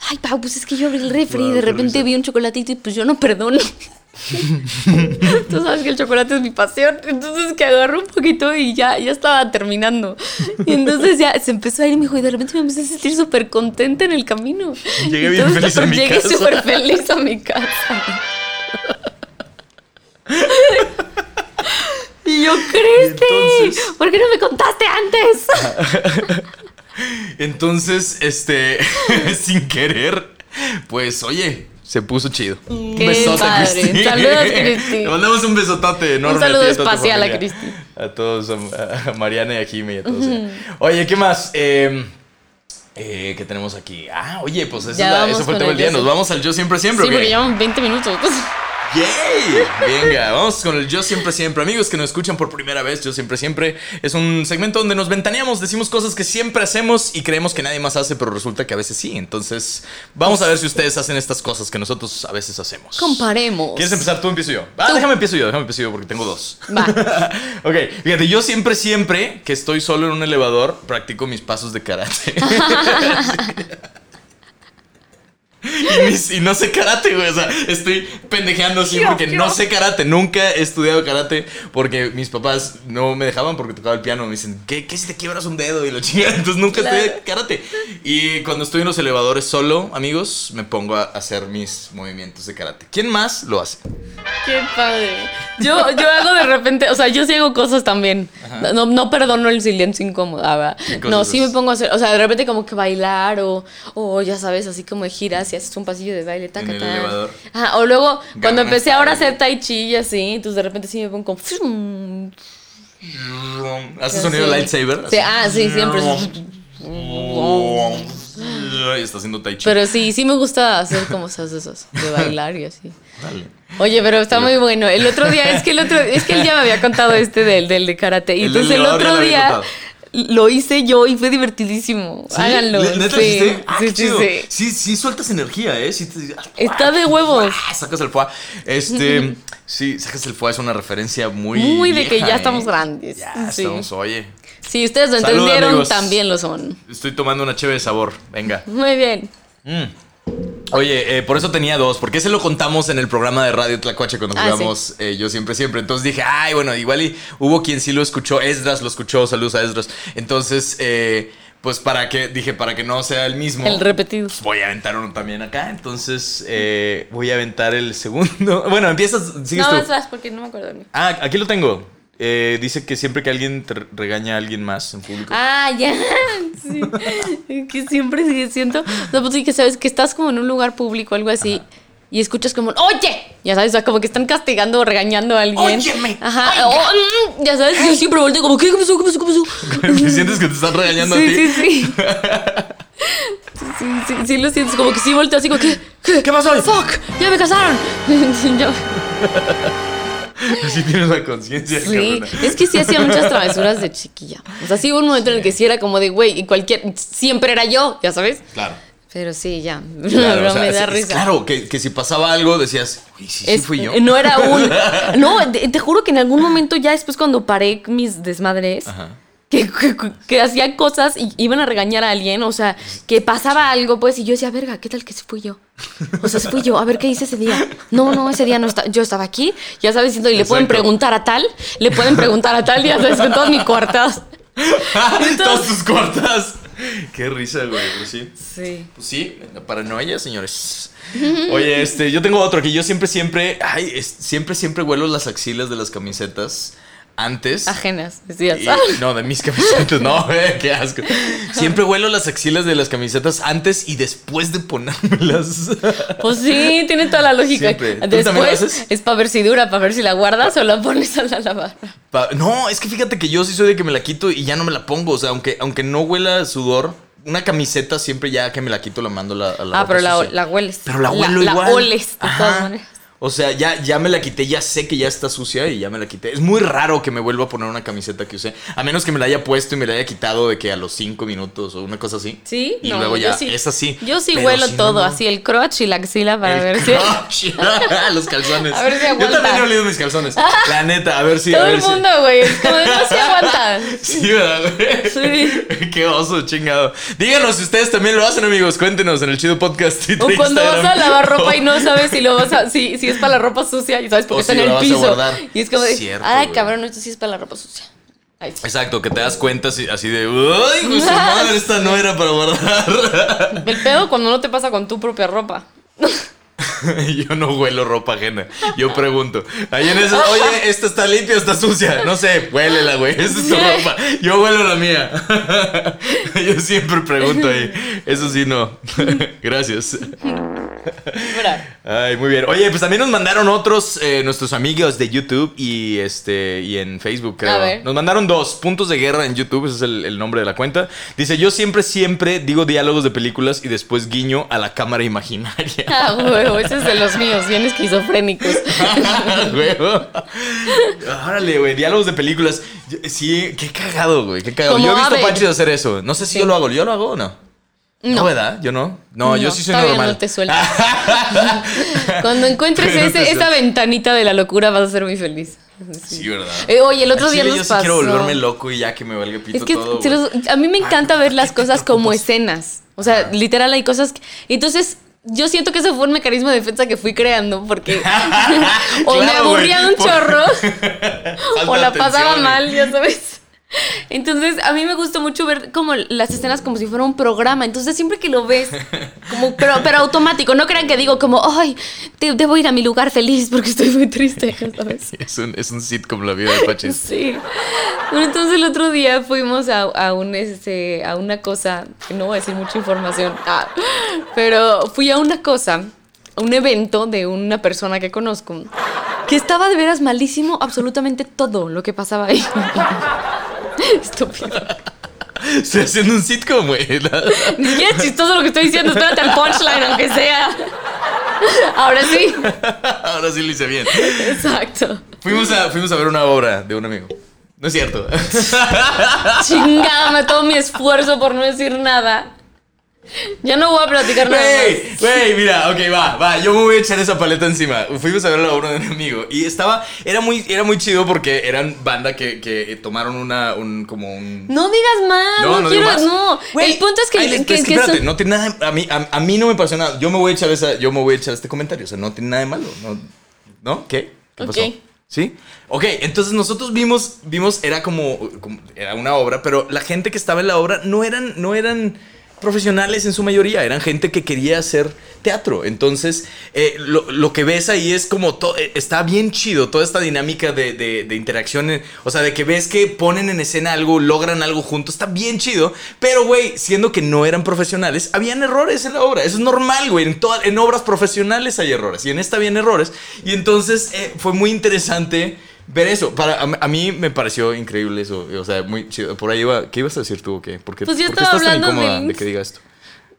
Speaker 3: ay, Pau, pues es que yo abrí el refri
Speaker 2: Wow,
Speaker 3: y de repente
Speaker 2: risa.
Speaker 3: vi un chocolatito y pues yo no perdono. Tú sabes que el chocolate es mi pasión. Entonces que agarró un poquito y ya, ya estaba terminando. Y entonces ya se empezó a ir y me dijo, y de repente me empecé a sentir súper contenta en el camino.
Speaker 2: Llegué bien
Speaker 3: Entonces,
Speaker 2: feliz a mi
Speaker 3: Llegué
Speaker 2: casa.
Speaker 3: súper feliz a mi casa. Y yo,
Speaker 2: entonces-
Speaker 3: ¿por qué no me contaste antes?
Speaker 2: Entonces, este, sin querer, pues, oye, se puso chido. Un
Speaker 3: Qué
Speaker 2: besote. Cristi.
Speaker 3: Saludos, Cristi.
Speaker 2: Le mandamos un besotote enorme.
Speaker 3: Un saludo
Speaker 2: a
Speaker 3: espacial a. Cristi.
Speaker 2: A todos, a, Mariana y a Jimmy y a todos. Oye, ¿qué más? Eh, eh, ¿Qué tenemos aquí? Ah, oye, pues es la- eso fue tema
Speaker 3: el
Speaker 2: del día. Nos vamos al yo siempre, siempre.
Speaker 3: Sí, porque llevamos 20 minutos.
Speaker 2: ¡Yay! Venga, vamos con el Yo Siempre Siempre. Amigos que nos escuchan por primera vez, Yo Siempre Siempre es un segmento donde nos ventaneamos, decimos cosas que siempre hacemos y creemos que nadie más hace, pero resulta que a veces sí. Entonces, vamos a ver si ustedes hacen estas cosas que nosotros a veces hacemos.
Speaker 3: Comparemos.
Speaker 2: ¿Quieres empezar tú empiezo yo? Ah, déjame empiezo yo, déjame empiezo yo porque tengo dos.
Speaker 3: Va.
Speaker 2: ok, fíjate, yo siempre, siempre que estoy solo en un elevador, practico mis pasos de karate. Y, mis- y no sé karate, güey. O sea, estoy pendejeando así porque no sé karate. Nunca he estudiado karate porque mis papás no me dejaban porque tocaba el piano. Me dicen, ¿qué, qué si te quiebras un dedo? Y lo chingan. Entonces nunca estudié karate. Y cuando estoy en los elevadores solo, amigos, me pongo a hacer mis movimientos de karate. ¿Quién más lo hace?
Speaker 3: Qué padre. Yo, yo hago de repente, o sea, yo sí hago cosas también. No, no perdono el silencio incómodo. ah, va.
Speaker 2: ¿Qué cosas
Speaker 3: No, sí me pongo a hacer, o sea, de repente como que bailar o, o ya sabes, así como de giras y haces un pasillo de baile, taca, taca. Ajá, o luego cuando empecé ahora a hacer tai chi y así, entonces de repente sí me pongo como...
Speaker 2: ¿Haces sonido lightsaber?
Speaker 3: Sí, ah, sí, siempre.
Speaker 2: Y está haciendo tai chi.
Speaker 3: Pero sí, sí me gusta hacer como esas esas, de bailar y así.
Speaker 2: Dale.
Speaker 3: Oye, pero está muy bueno. El otro día, es que el otro, es que él ya me había contado este del, del de karate. Y
Speaker 2: El
Speaker 3: entonces el otro día lo hice yo y fue divertidísimo.
Speaker 2: ¿Sí?
Speaker 3: Háganlo.
Speaker 2: ¿Le- ¿Neta
Speaker 3: sí?
Speaker 2: Ah,
Speaker 3: sí, sí, sí.
Speaker 2: Sí, sí sueltas energía, ¿eh? Te-
Speaker 3: Está de huevos.
Speaker 2: Ah, Sacas el foie. Este, sí, sacas el foie es una referencia muy.
Speaker 3: Muy de que
Speaker 2: vieja,
Speaker 3: ya
Speaker 2: ¿eh?
Speaker 3: estamos grandes.
Speaker 2: Ya
Speaker 3: Sí.
Speaker 2: estamos, oye.
Speaker 3: Si ustedes lo
Speaker 2: Salud,
Speaker 3: entendieron,
Speaker 2: amigos.
Speaker 3: también lo son.
Speaker 2: Estoy tomando una cheve de sabor. Venga.
Speaker 3: Muy bien.
Speaker 2: Oye, eh, por eso tenía dos, porque ese lo contamos en el programa de Radio Tlacuache cuando
Speaker 3: Ah,
Speaker 2: jugamos eh, Yo Siempre Siempre. Entonces dije, ay, bueno, igual y hubo quien sí lo escuchó, Esdras lo escuchó, saludos a Esdras. Entonces, eh, pues para que, dije, para que no sea el mismo.
Speaker 3: El repetido.
Speaker 2: pues voy a aventar uno también acá. Entonces, eh, voy a aventar el segundo. Bueno, empiezas, sigues
Speaker 3: No,
Speaker 2: tú.
Speaker 3: vas, porque no me acuerdo ni.
Speaker 2: Ah, aquí lo tengo. Eh, dice que siempre que alguien te regaña a alguien más en público.
Speaker 3: Ah, ya. Sí. que siempre sí siento. No, pues sí, que sabes que estás como en un lugar público, algo así. Y escuchas como, oye, ya sabes, o sea, como que están castigando o regañando a alguien.
Speaker 2: Óyeme,
Speaker 3: Ajá. mm, ya sabes, yo siempre volteo como, ¿qué, qué pasó? ¿Qué pasó? ¿Qué pasó?
Speaker 2: ¿Te sientes que te están regañando
Speaker 3: sí,
Speaker 2: a ti?
Speaker 3: sí, sí. Sí, sí, sí, lo sientes como que sí volteo así como que, ¿qué,
Speaker 2: ¿Qué pasó?
Speaker 3: Fuck, ya me casaron. Yo-
Speaker 2: Sí tienes la conciencia.
Speaker 3: Sí, es que sí hacía muchas travesuras de chiquilla. O sea, sí hubo un momento en el que sí era como de, güey, y cualquier, siempre era yo, ya sabes.
Speaker 2: Claro.
Speaker 3: Pero sí, ya,
Speaker 2: Claro,
Speaker 3: pero
Speaker 2: o sea,
Speaker 3: me da
Speaker 2: es
Speaker 3: risa.
Speaker 2: claro, que, que si pasaba algo decías, uy, sí, sí fui yo.
Speaker 3: No era un. No, te, te juro que en algún momento ya después cuando paré mis desmadres, que, que, que hacía cosas y iban a regañar a alguien, o sea, que pasaba algo, pues, y yo decía, verga, ¿qué tal que se fui yo? O sea, se fui yo, a ver qué hice ese día. No, no, ese día no estaba, yo estaba aquí, ya sabes, diciendo, y le pueden preguntar a tal, le pueden preguntar a tal, ya sabes, con todas mis cuartas.
Speaker 2: Todas tus cortas. Qué risa, güey, pero sí.
Speaker 3: Sí.
Speaker 2: Pues sí, la paranoia, señores. Oye, este, yo tengo otro que yo siempre, siempre, ay, es- siempre, siempre huelo las axilas de las camisetas antes.
Speaker 3: Ajenas, decías.
Speaker 2: Y- no, de mis camisetas, no, eh, qué asco. Siempre huelo las axilas de las camisetas antes y después de ponérmelas.
Speaker 3: Pues sí, tiene toda la lógica.
Speaker 2: Siempre. ¿Tú también lo
Speaker 3: Después es para ver si dura, para ver si la guardas o la pones a la lavar.
Speaker 2: No, es que fíjate que yo sí soy de que me la quito y ya no me la pongo. O sea, aunque, aunque no huela sudor, una camiseta siempre ya que me la quito la mando a la, a la
Speaker 3: Ah, pero la, la hueles.
Speaker 2: Pero la huelo igual.
Speaker 3: La oles, de todas maneras.
Speaker 2: O sea, ya, ya me la quité, ya sé que ya está sucia y ya me la quité. Es muy raro que me vuelva a poner una camiseta que usé. A menos que me la haya puesto y me la haya quitado de que a los cinco minutos o una cosa así.
Speaker 3: ¿Sí?
Speaker 2: Y
Speaker 3: No,
Speaker 2: luego
Speaker 3: yo
Speaker 2: ya,
Speaker 3: sí.
Speaker 2: es así.
Speaker 3: Yo sí
Speaker 2: Pero
Speaker 3: huelo
Speaker 2: si
Speaker 3: todo,
Speaker 2: no.
Speaker 3: así el crotch y la axila para
Speaker 2: El
Speaker 3: ver si.
Speaker 2: crotch. Los calzones.
Speaker 3: A ver si
Speaker 2: Yo
Speaker 3: aguanta.
Speaker 2: también he olido mis calzones. La neta, a ver si. a
Speaker 3: Todo
Speaker 2: ver
Speaker 3: el
Speaker 2: si-
Speaker 3: mundo, güey. Es como no se aguanta.
Speaker 2: Sí, ¿verdad, güey?
Speaker 3: Sí.
Speaker 2: Qué oso, chingado. Díganos si ustedes también lo hacen, amigos. Cuéntenos en el chido podcast.
Speaker 3: O cuando vas a lavar ropa y no sabes si lo vas a. Si, si es para la ropa sucia y sabes porque está
Speaker 2: si
Speaker 3: en el piso. Y es como de.
Speaker 2: Cierto,
Speaker 3: Ay,
Speaker 2: güey.
Speaker 3: cabrón, esto sí es para la ropa sucia. Ay, sí.
Speaker 2: Exacto, que te das cuenta así, así de. ¡Uy, güey, su madre! Esta no era para guardar.
Speaker 3: El pedo cuando no te pasa con tu propia ropa.
Speaker 2: Yo no huelo ropa ajena. Yo pregunto. Ahí en eso, oye, esta está limpia, está sucia. No sé, huélela, güey. Esa es tu ropa. Yo huelo la mía. Yo siempre pregunto ahí. Eso sí, no. Gracias. Ay, muy bien. Oye, pues también nos mandaron otros, eh, nuestros amigos de YouTube y este y en Facebook, creo.
Speaker 3: A ver.
Speaker 2: Nos mandaron dos puntos de guerra en YouTube, ese es el, el nombre de la cuenta. Dice, yo siempre, siempre digo diálogos de películas y después guiño a la cámara imaginaria.
Speaker 3: Ah, huevo, ese es de los míos, bien esquizofrénicos.
Speaker 2: Huevo. Órale, güey, diálogos de películas. Sí, qué cagado, güey, qué cagado.
Speaker 3: Como
Speaker 2: Yo he visto a hacer eso. No sé si yo lo hago. ¿Yo lo hago o no?
Speaker 3: No.
Speaker 2: ¿verdad? Yo no. No, yo
Speaker 3: No,
Speaker 2: sí soy normal.
Speaker 3: no te suelto. Cuando encuentres
Speaker 2: no
Speaker 3: ese- esa ventanita de la locura vas a ser muy feliz.
Speaker 2: Sí, ¿verdad?
Speaker 3: Eh, oye, el otro día nos
Speaker 2: yo sí quiero
Speaker 3: pasó.
Speaker 2: volverme loco y ya que me valga pito
Speaker 3: Es que
Speaker 2: todo.
Speaker 3: los- a mí me encanta
Speaker 2: Ay,
Speaker 3: ver
Speaker 2: ¿por
Speaker 3: las cosas como escenas. O sea, literal hay cosas que... Entonces, yo siento que ese fue un mecanismo de defensa que fui creando porque o me aburría un
Speaker 2: por-
Speaker 3: chorro o la pasaba mal, ya sabes. Entonces, a mí me gusta mucho ver como las escenas como si fuera un programa. Entonces, siempre que lo ves, como, pero, pero automático, no crean que digo como, ay, te- debo ir a mi lugar feliz porque estoy muy triste, ¿sabes?
Speaker 2: Es un, es un sitcom la vida de Pachi.
Speaker 3: Sí. Bueno, entonces el otro día fuimos a, a un este a una cosa, no voy a decir mucha información, ah, pero fui a una cosa, a un evento de una persona que conozco, que estaba de veras malísimo absolutamente todo lo que pasaba ahí. Estúpido.
Speaker 2: Estoy haciendo un sitcom, güey.
Speaker 3: Ni siquiera es chistoso lo que estoy diciendo, espérate al punchline, aunque sea. Ahora sí.
Speaker 2: Ahora sí lo hice bien.
Speaker 3: Exacto.
Speaker 2: Fuimos a, fuimos a ver una obra de un amigo. No es cierto.
Speaker 3: Chingada, me todo mi esfuerzo por no decir nada. Ya no voy a platicar nada
Speaker 2: Güey, güey, mira, ok, va, va, yo me voy a echar esa paleta encima. Fuimos a ver la obra de un amigo y estaba, era muy, era muy chido porque eran banda que, que tomaron una, un, como un...
Speaker 3: No digas más, no, quiero,
Speaker 2: más.
Speaker 3: no.
Speaker 2: Güey,
Speaker 3: el punto es que,
Speaker 2: les-
Speaker 3: que,
Speaker 2: es
Speaker 3: que
Speaker 2: espérate,
Speaker 3: son-
Speaker 2: no tiene nada, a mí, a, a mí no me pasó nada. Yo me voy a echar esa, yo me voy a echar este comentario, o sea, no tiene nada de malo, ¿no? ¿No? ¿Qué? ¿Qué pasó? ¿Sí? Ok, entonces nosotros vimos, vimos, era como, como- era una obra, pero la gente que estaba en la obra no eran, no eran profesionales en su mayoría, eran gente que quería hacer teatro. Entonces, eh, lo, que ves ahí es como, to- eh, está bien chido, toda esta dinámica de, de, interacción, eh, o sea, de que ves que ponen en escena algo, logran algo juntos, está bien chido, pero, güey, siendo que no eran profesionales, habían errores en la obra, eso es normal, güey, en, en obras profesionales hay errores, y en esta habían errores, y entonces fue muy interesante ver eso. Para, a, a mí me pareció increíble eso. O sea, muy chido. Por ahí iba. ¿Qué ibas a decir tú o qué? ¿Por qué,
Speaker 3: Pues yo
Speaker 2: por qué
Speaker 3: estaba
Speaker 2: estás tan incómoda
Speaker 3: del-
Speaker 2: de que diga esto?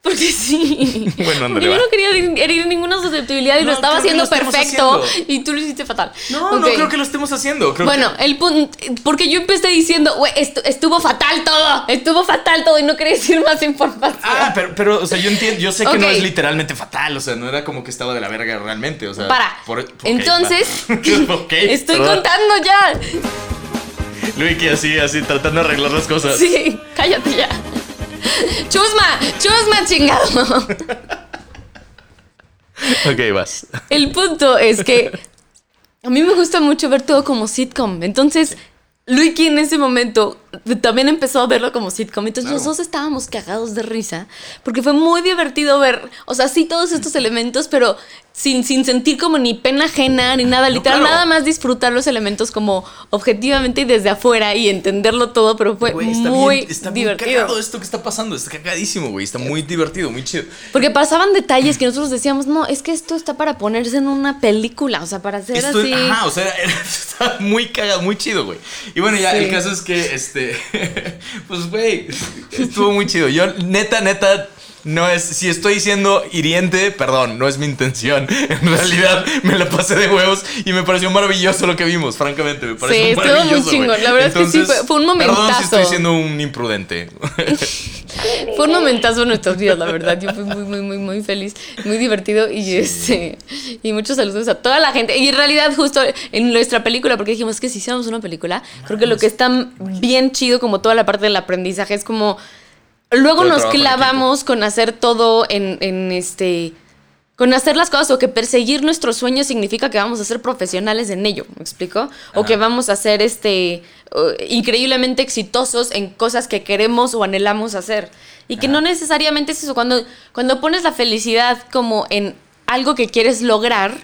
Speaker 3: Porque sí.
Speaker 2: Bueno, ándale,
Speaker 3: yo
Speaker 2: va.
Speaker 3: no quería herir, ninguna susceptibilidad y
Speaker 2: No,
Speaker 3: lo estaba haciendo
Speaker 2: lo
Speaker 3: perfecto
Speaker 2: haciendo.
Speaker 3: y tú lo hiciste fatal.
Speaker 2: No,
Speaker 3: Ok.
Speaker 2: no creo que lo estemos haciendo. Creo
Speaker 3: Bueno, el punto, porque yo empecé diciendo, güey, estu- estuvo fatal todo, estuvo fatal todo y no quería decir más información.
Speaker 2: Ah, pero, pero, o sea, yo entiendo, yo sé que no es literalmente fatal, o sea, no era como que estaba de la verga realmente, o sea.
Speaker 3: Para.
Speaker 2: por- ok,
Speaker 3: Entonces.
Speaker 2: Ok,
Speaker 3: estoy
Speaker 2: perdón.
Speaker 3: contando ya.
Speaker 2: Luigi así, así, tratando de arreglar las cosas.
Speaker 3: Sí, cállate ya. Chusma, chusma, chingado.
Speaker 2: Ok, vas.
Speaker 3: El punto es que a mí me gusta mucho ver todo como sitcom. Entonces, Luigi en ese momento también empezó a verlo como sitcom. Entonces, los dos estábamos cagados de risa porque fue muy divertido ver, o sea, sí, todos estos elementos, pero sin, sin sentir como ni pena ajena ni nada. Literal,
Speaker 2: claro.
Speaker 3: nada más disfrutar los elementos como objetivamente y desde afuera y entenderlo todo, pero fue
Speaker 2: está
Speaker 3: muy
Speaker 2: bien, está bien
Speaker 3: divertido.
Speaker 2: cagado esto que está pasando, está cagadísimo, güey, está muy divertido, muy chido.
Speaker 3: Porque pasaban detalles que nosotros decíamos, no, es que esto está para ponerse en una película, o sea, para hacer
Speaker 2: Esto-
Speaker 3: así.
Speaker 2: Ajá, o sea, era- estaba muy cagado, muy chido, güey. Y bueno, ya,
Speaker 3: Sí.
Speaker 2: el caso es que, este, pues, güey, estuvo muy chido. Yo, neta, neta, no es, si estoy diciendo hiriente, perdón, no es mi intención. En realidad, me la pasé de huevos y me pareció maravilloso lo que vimos, francamente, me pareció
Speaker 3: Sí, estuvo muy chingón. La verdad es que sí, fue- fue un
Speaker 2: Perdón si
Speaker 3: momentazo.
Speaker 2: estoy siendo un imprudente.
Speaker 3: Fue un momentazo en nuestras vidas, la verdad. Yo fui muy, muy, muy, muy feliz, muy divertido y este y muchos saludos a toda la gente. Y en realidad, justo en nuestra película, porque dijimos que si hiciéramos una película, creo que lo que está bien chido, como toda la parte del aprendizaje, es como luego nos clavamos con hacer todo en, en este. Con hacer las cosas o que perseguir nuestros sueños significa que vamos a ser profesionales en ello, ¿me explico? O
Speaker 2: Ajá.
Speaker 3: que vamos a ser este uh, increíblemente exitosos en cosas que queremos o anhelamos hacer. Y que no necesariamente es eso. Cuando, cuando pones la felicidad como en algo que quieres lograr,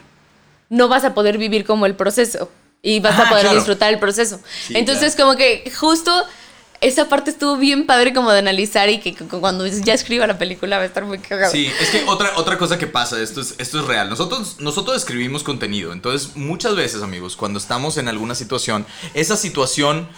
Speaker 3: no vas a poder vivir como el proceso. Y vas
Speaker 2: Ah,
Speaker 3: a poder
Speaker 2: claro.
Speaker 3: disfrutar el proceso.
Speaker 2: Sí,
Speaker 3: Entonces, como que justo esa parte estuvo bien padre como de analizar y que cuando ya escriba la película va a estar muy cagado.
Speaker 2: Sí, es que otra, otra cosa que pasa, esto es, esto es real. Nosotros, nosotros escribimos contenido, entonces muchas veces, amigos, cuando estamos en alguna situación, esa situación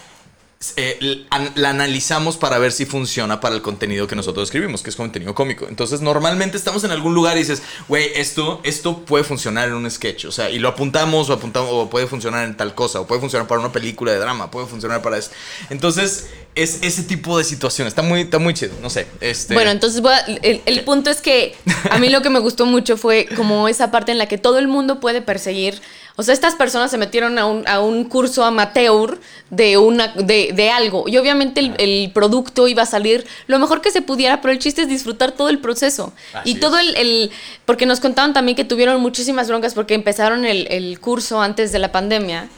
Speaker 2: eh, la analizamos para ver si funciona para el contenido que nosotros escribimos, que es contenido cómico. Entonces, normalmente estamos en algún lugar y dices, güey, esto, esto puede funcionar en un sketch. O sea, y lo apuntamos o apuntamos, puede funcionar en tal cosa, o puede funcionar para una película de drama, puede funcionar para eso. Entonces, es ese tipo de situación. Está muy, está muy chido, no sé. Este...
Speaker 3: Bueno, entonces el punto es que a mí lo que me gustó mucho fue como esa parte en la que todo el mundo puede perseguir o sea, estas personas se metieron a un, a un curso amateur de, una, de, de algo. Y obviamente el, producto iba a salir lo mejor que se pudiera, pero el chiste es disfrutar todo el proceso. y todo el, el, Porque nos contaban también que tuvieron muchísimas broncas porque empezaron el, el curso antes de la pandemia.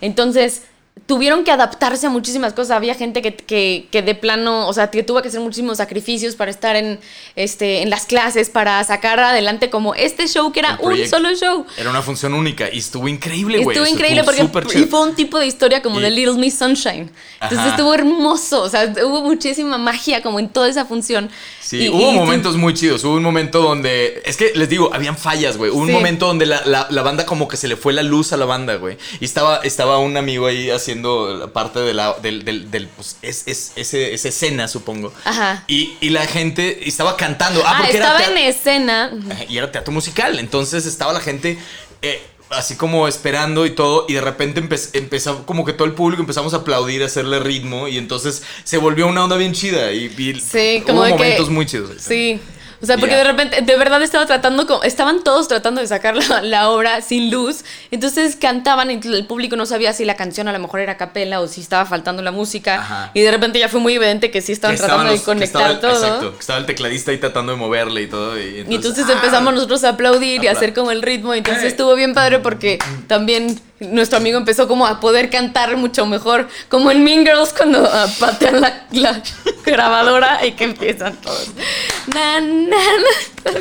Speaker 3: Entonces tuvieron que adaptarse a muchísimas cosas. Había gente que, que, que, de plano, o sea, que tuvo que hacer muchísimos sacrificios para estar en, este, en las clases, para sacar adelante como este show que era un solo show.
Speaker 2: Era una función única y estuvo increíble, güey.
Speaker 3: Estuvo increíble porque y fue un tipo de historia como de Little Miss Sunshine. Entonces estuvo hermoso, o sea, hubo muchísima magia como en toda esa función.
Speaker 2: Sí, hubo momentos muy chidos. Hubo un momento donde, es que les digo, habían fallas, güey. Hubo un momento donde la, la, la, banda como que se le fue la luz a la banda, güey. Y estaba, estaba un amigo ahí haciendo parte de la, del, del, pues, es, es, ese, esa escena, supongo. Ajá. Y, y, la gente estaba cantando.
Speaker 3: Ah, ah porque estaba en escena.
Speaker 2: Y era teatro musical. Entonces estaba la gente. Eh, así como esperando y todo, y de repente empezó como que todo el público empezamos a aplaudir, a hacerle ritmo, y entonces se volvió una onda bien chida. Y,
Speaker 3: sí, como
Speaker 2: hubo momentos muy chidos.
Speaker 3: Sí. O sea, porque de repente, de verdad estaba tratando, estaban todos tratando de sacar la, obra sin luz, entonces cantaban y el público no sabía si la canción a lo mejor era capela o si estaba faltando la música, y de repente ya fue muy evidente que sí estaban tratando de conectar todo. Exacto,
Speaker 2: estaba el tecladista ahí tratando de moverle y todo. Y
Speaker 3: entonces, empezamos ¡ah! nosotros a aplaudir y a hacer como el ritmo, y entonces estuvo bien padre porque también nuestro amigo empezó como a poder cantar mucho mejor, como en Mean Girls cuando ah, patean la, grabadora y que empiezan todos.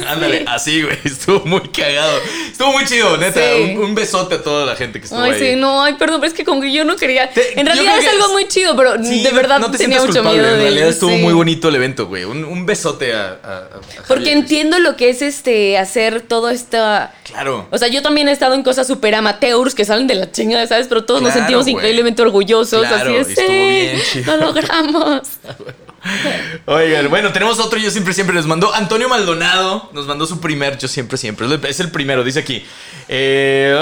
Speaker 2: Ándale, así, güey, estuvo muy cagado. Estuvo muy chido, neta. Un, besote a toda la gente que estuvo
Speaker 3: ay,
Speaker 2: ahí.
Speaker 3: Sí, no, ay, perdón, pero es que como que yo no quería. en realidad es algo muy chido, pero de verdad no te tenía mucho miedo.
Speaker 2: En realidad estuvo muy bonito el evento, güey. Un, besote a, a,
Speaker 3: Porque entiendo lo que es este hacer todo esto.
Speaker 2: Claro.
Speaker 3: O sea, yo también he estado en cosas super amateurs que salen de la chingada, ¿sabes? Pero todos nos sentimos increíblemente orgullosos. así es, sí, lo logramos.
Speaker 2: Oigan, bueno, tenemos otro Yo Siempre Siempre les mandó Antonio Maldonado, nos mandó su primer Yo Siempre Siempre. Es el primero, dice aquí. Eh,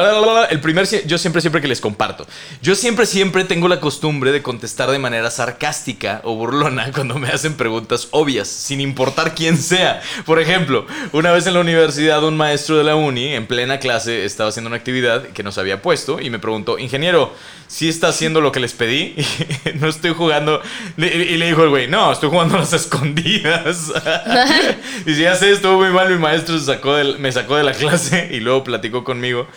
Speaker 2: el primer Yo Siempre Siempre que les comparto. Yo siempre siempre tengo la costumbre de contestar de manera sarcástica o burlona cuando me hacen preguntas obvias, sin importar quién sea. Por ejemplo, una vez en la universidad un maestro de la uni, en plena clase, estaba haciendo una actividad que nos había puesto y me preguntó, ingeniero, ¿sí está haciendo lo que les pedí? no estoy jugando. Y le dijo el güey, no, estoy jugando a las escondidas. y si hace estuvo muy mal, mi maestro sacó me sacó de la clase y luego platicó conmigo.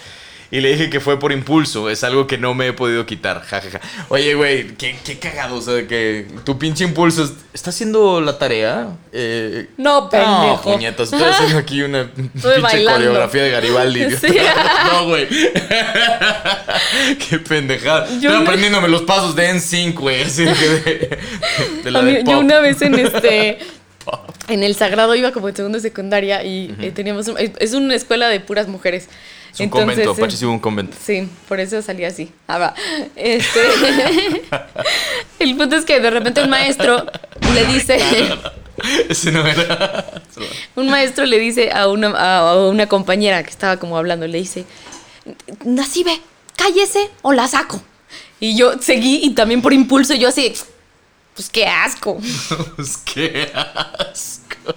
Speaker 2: Y le dije que fue por impulso, es algo que no me he podido quitar, jajaja. Oye, güey, qué, qué cagado, o sea, que tu pinche impulso, ¿está haciendo la tarea?
Speaker 3: Eh, no, pendejo.
Speaker 2: No, puñetas, estoy haciendo aquí una pinche coreografía de Garibaldi. no, güey. qué pendejada. Estoy aprendiéndome los pasos de N5, güey, así de,
Speaker 3: de, la de Yo una vez en este... En el Sagrado iba como en segundo secundaria y eh, teníamos... es una escuela de puras mujeres.
Speaker 2: Es un convento, Apache sí un convento.
Speaker 3: Sí, por eso salía así. Ah, va. Este, el punto es que de repente un maestro le dice...
Speaker 2: Ese no era.
Speaker 3: un maestro le dice a una, a una compañera que estaba como hablando, le dice, Nasibe, cállese o la saco. Y yo seguí y también por impulso yo así, pues qué asco.
Speaker 2: pues qué asco.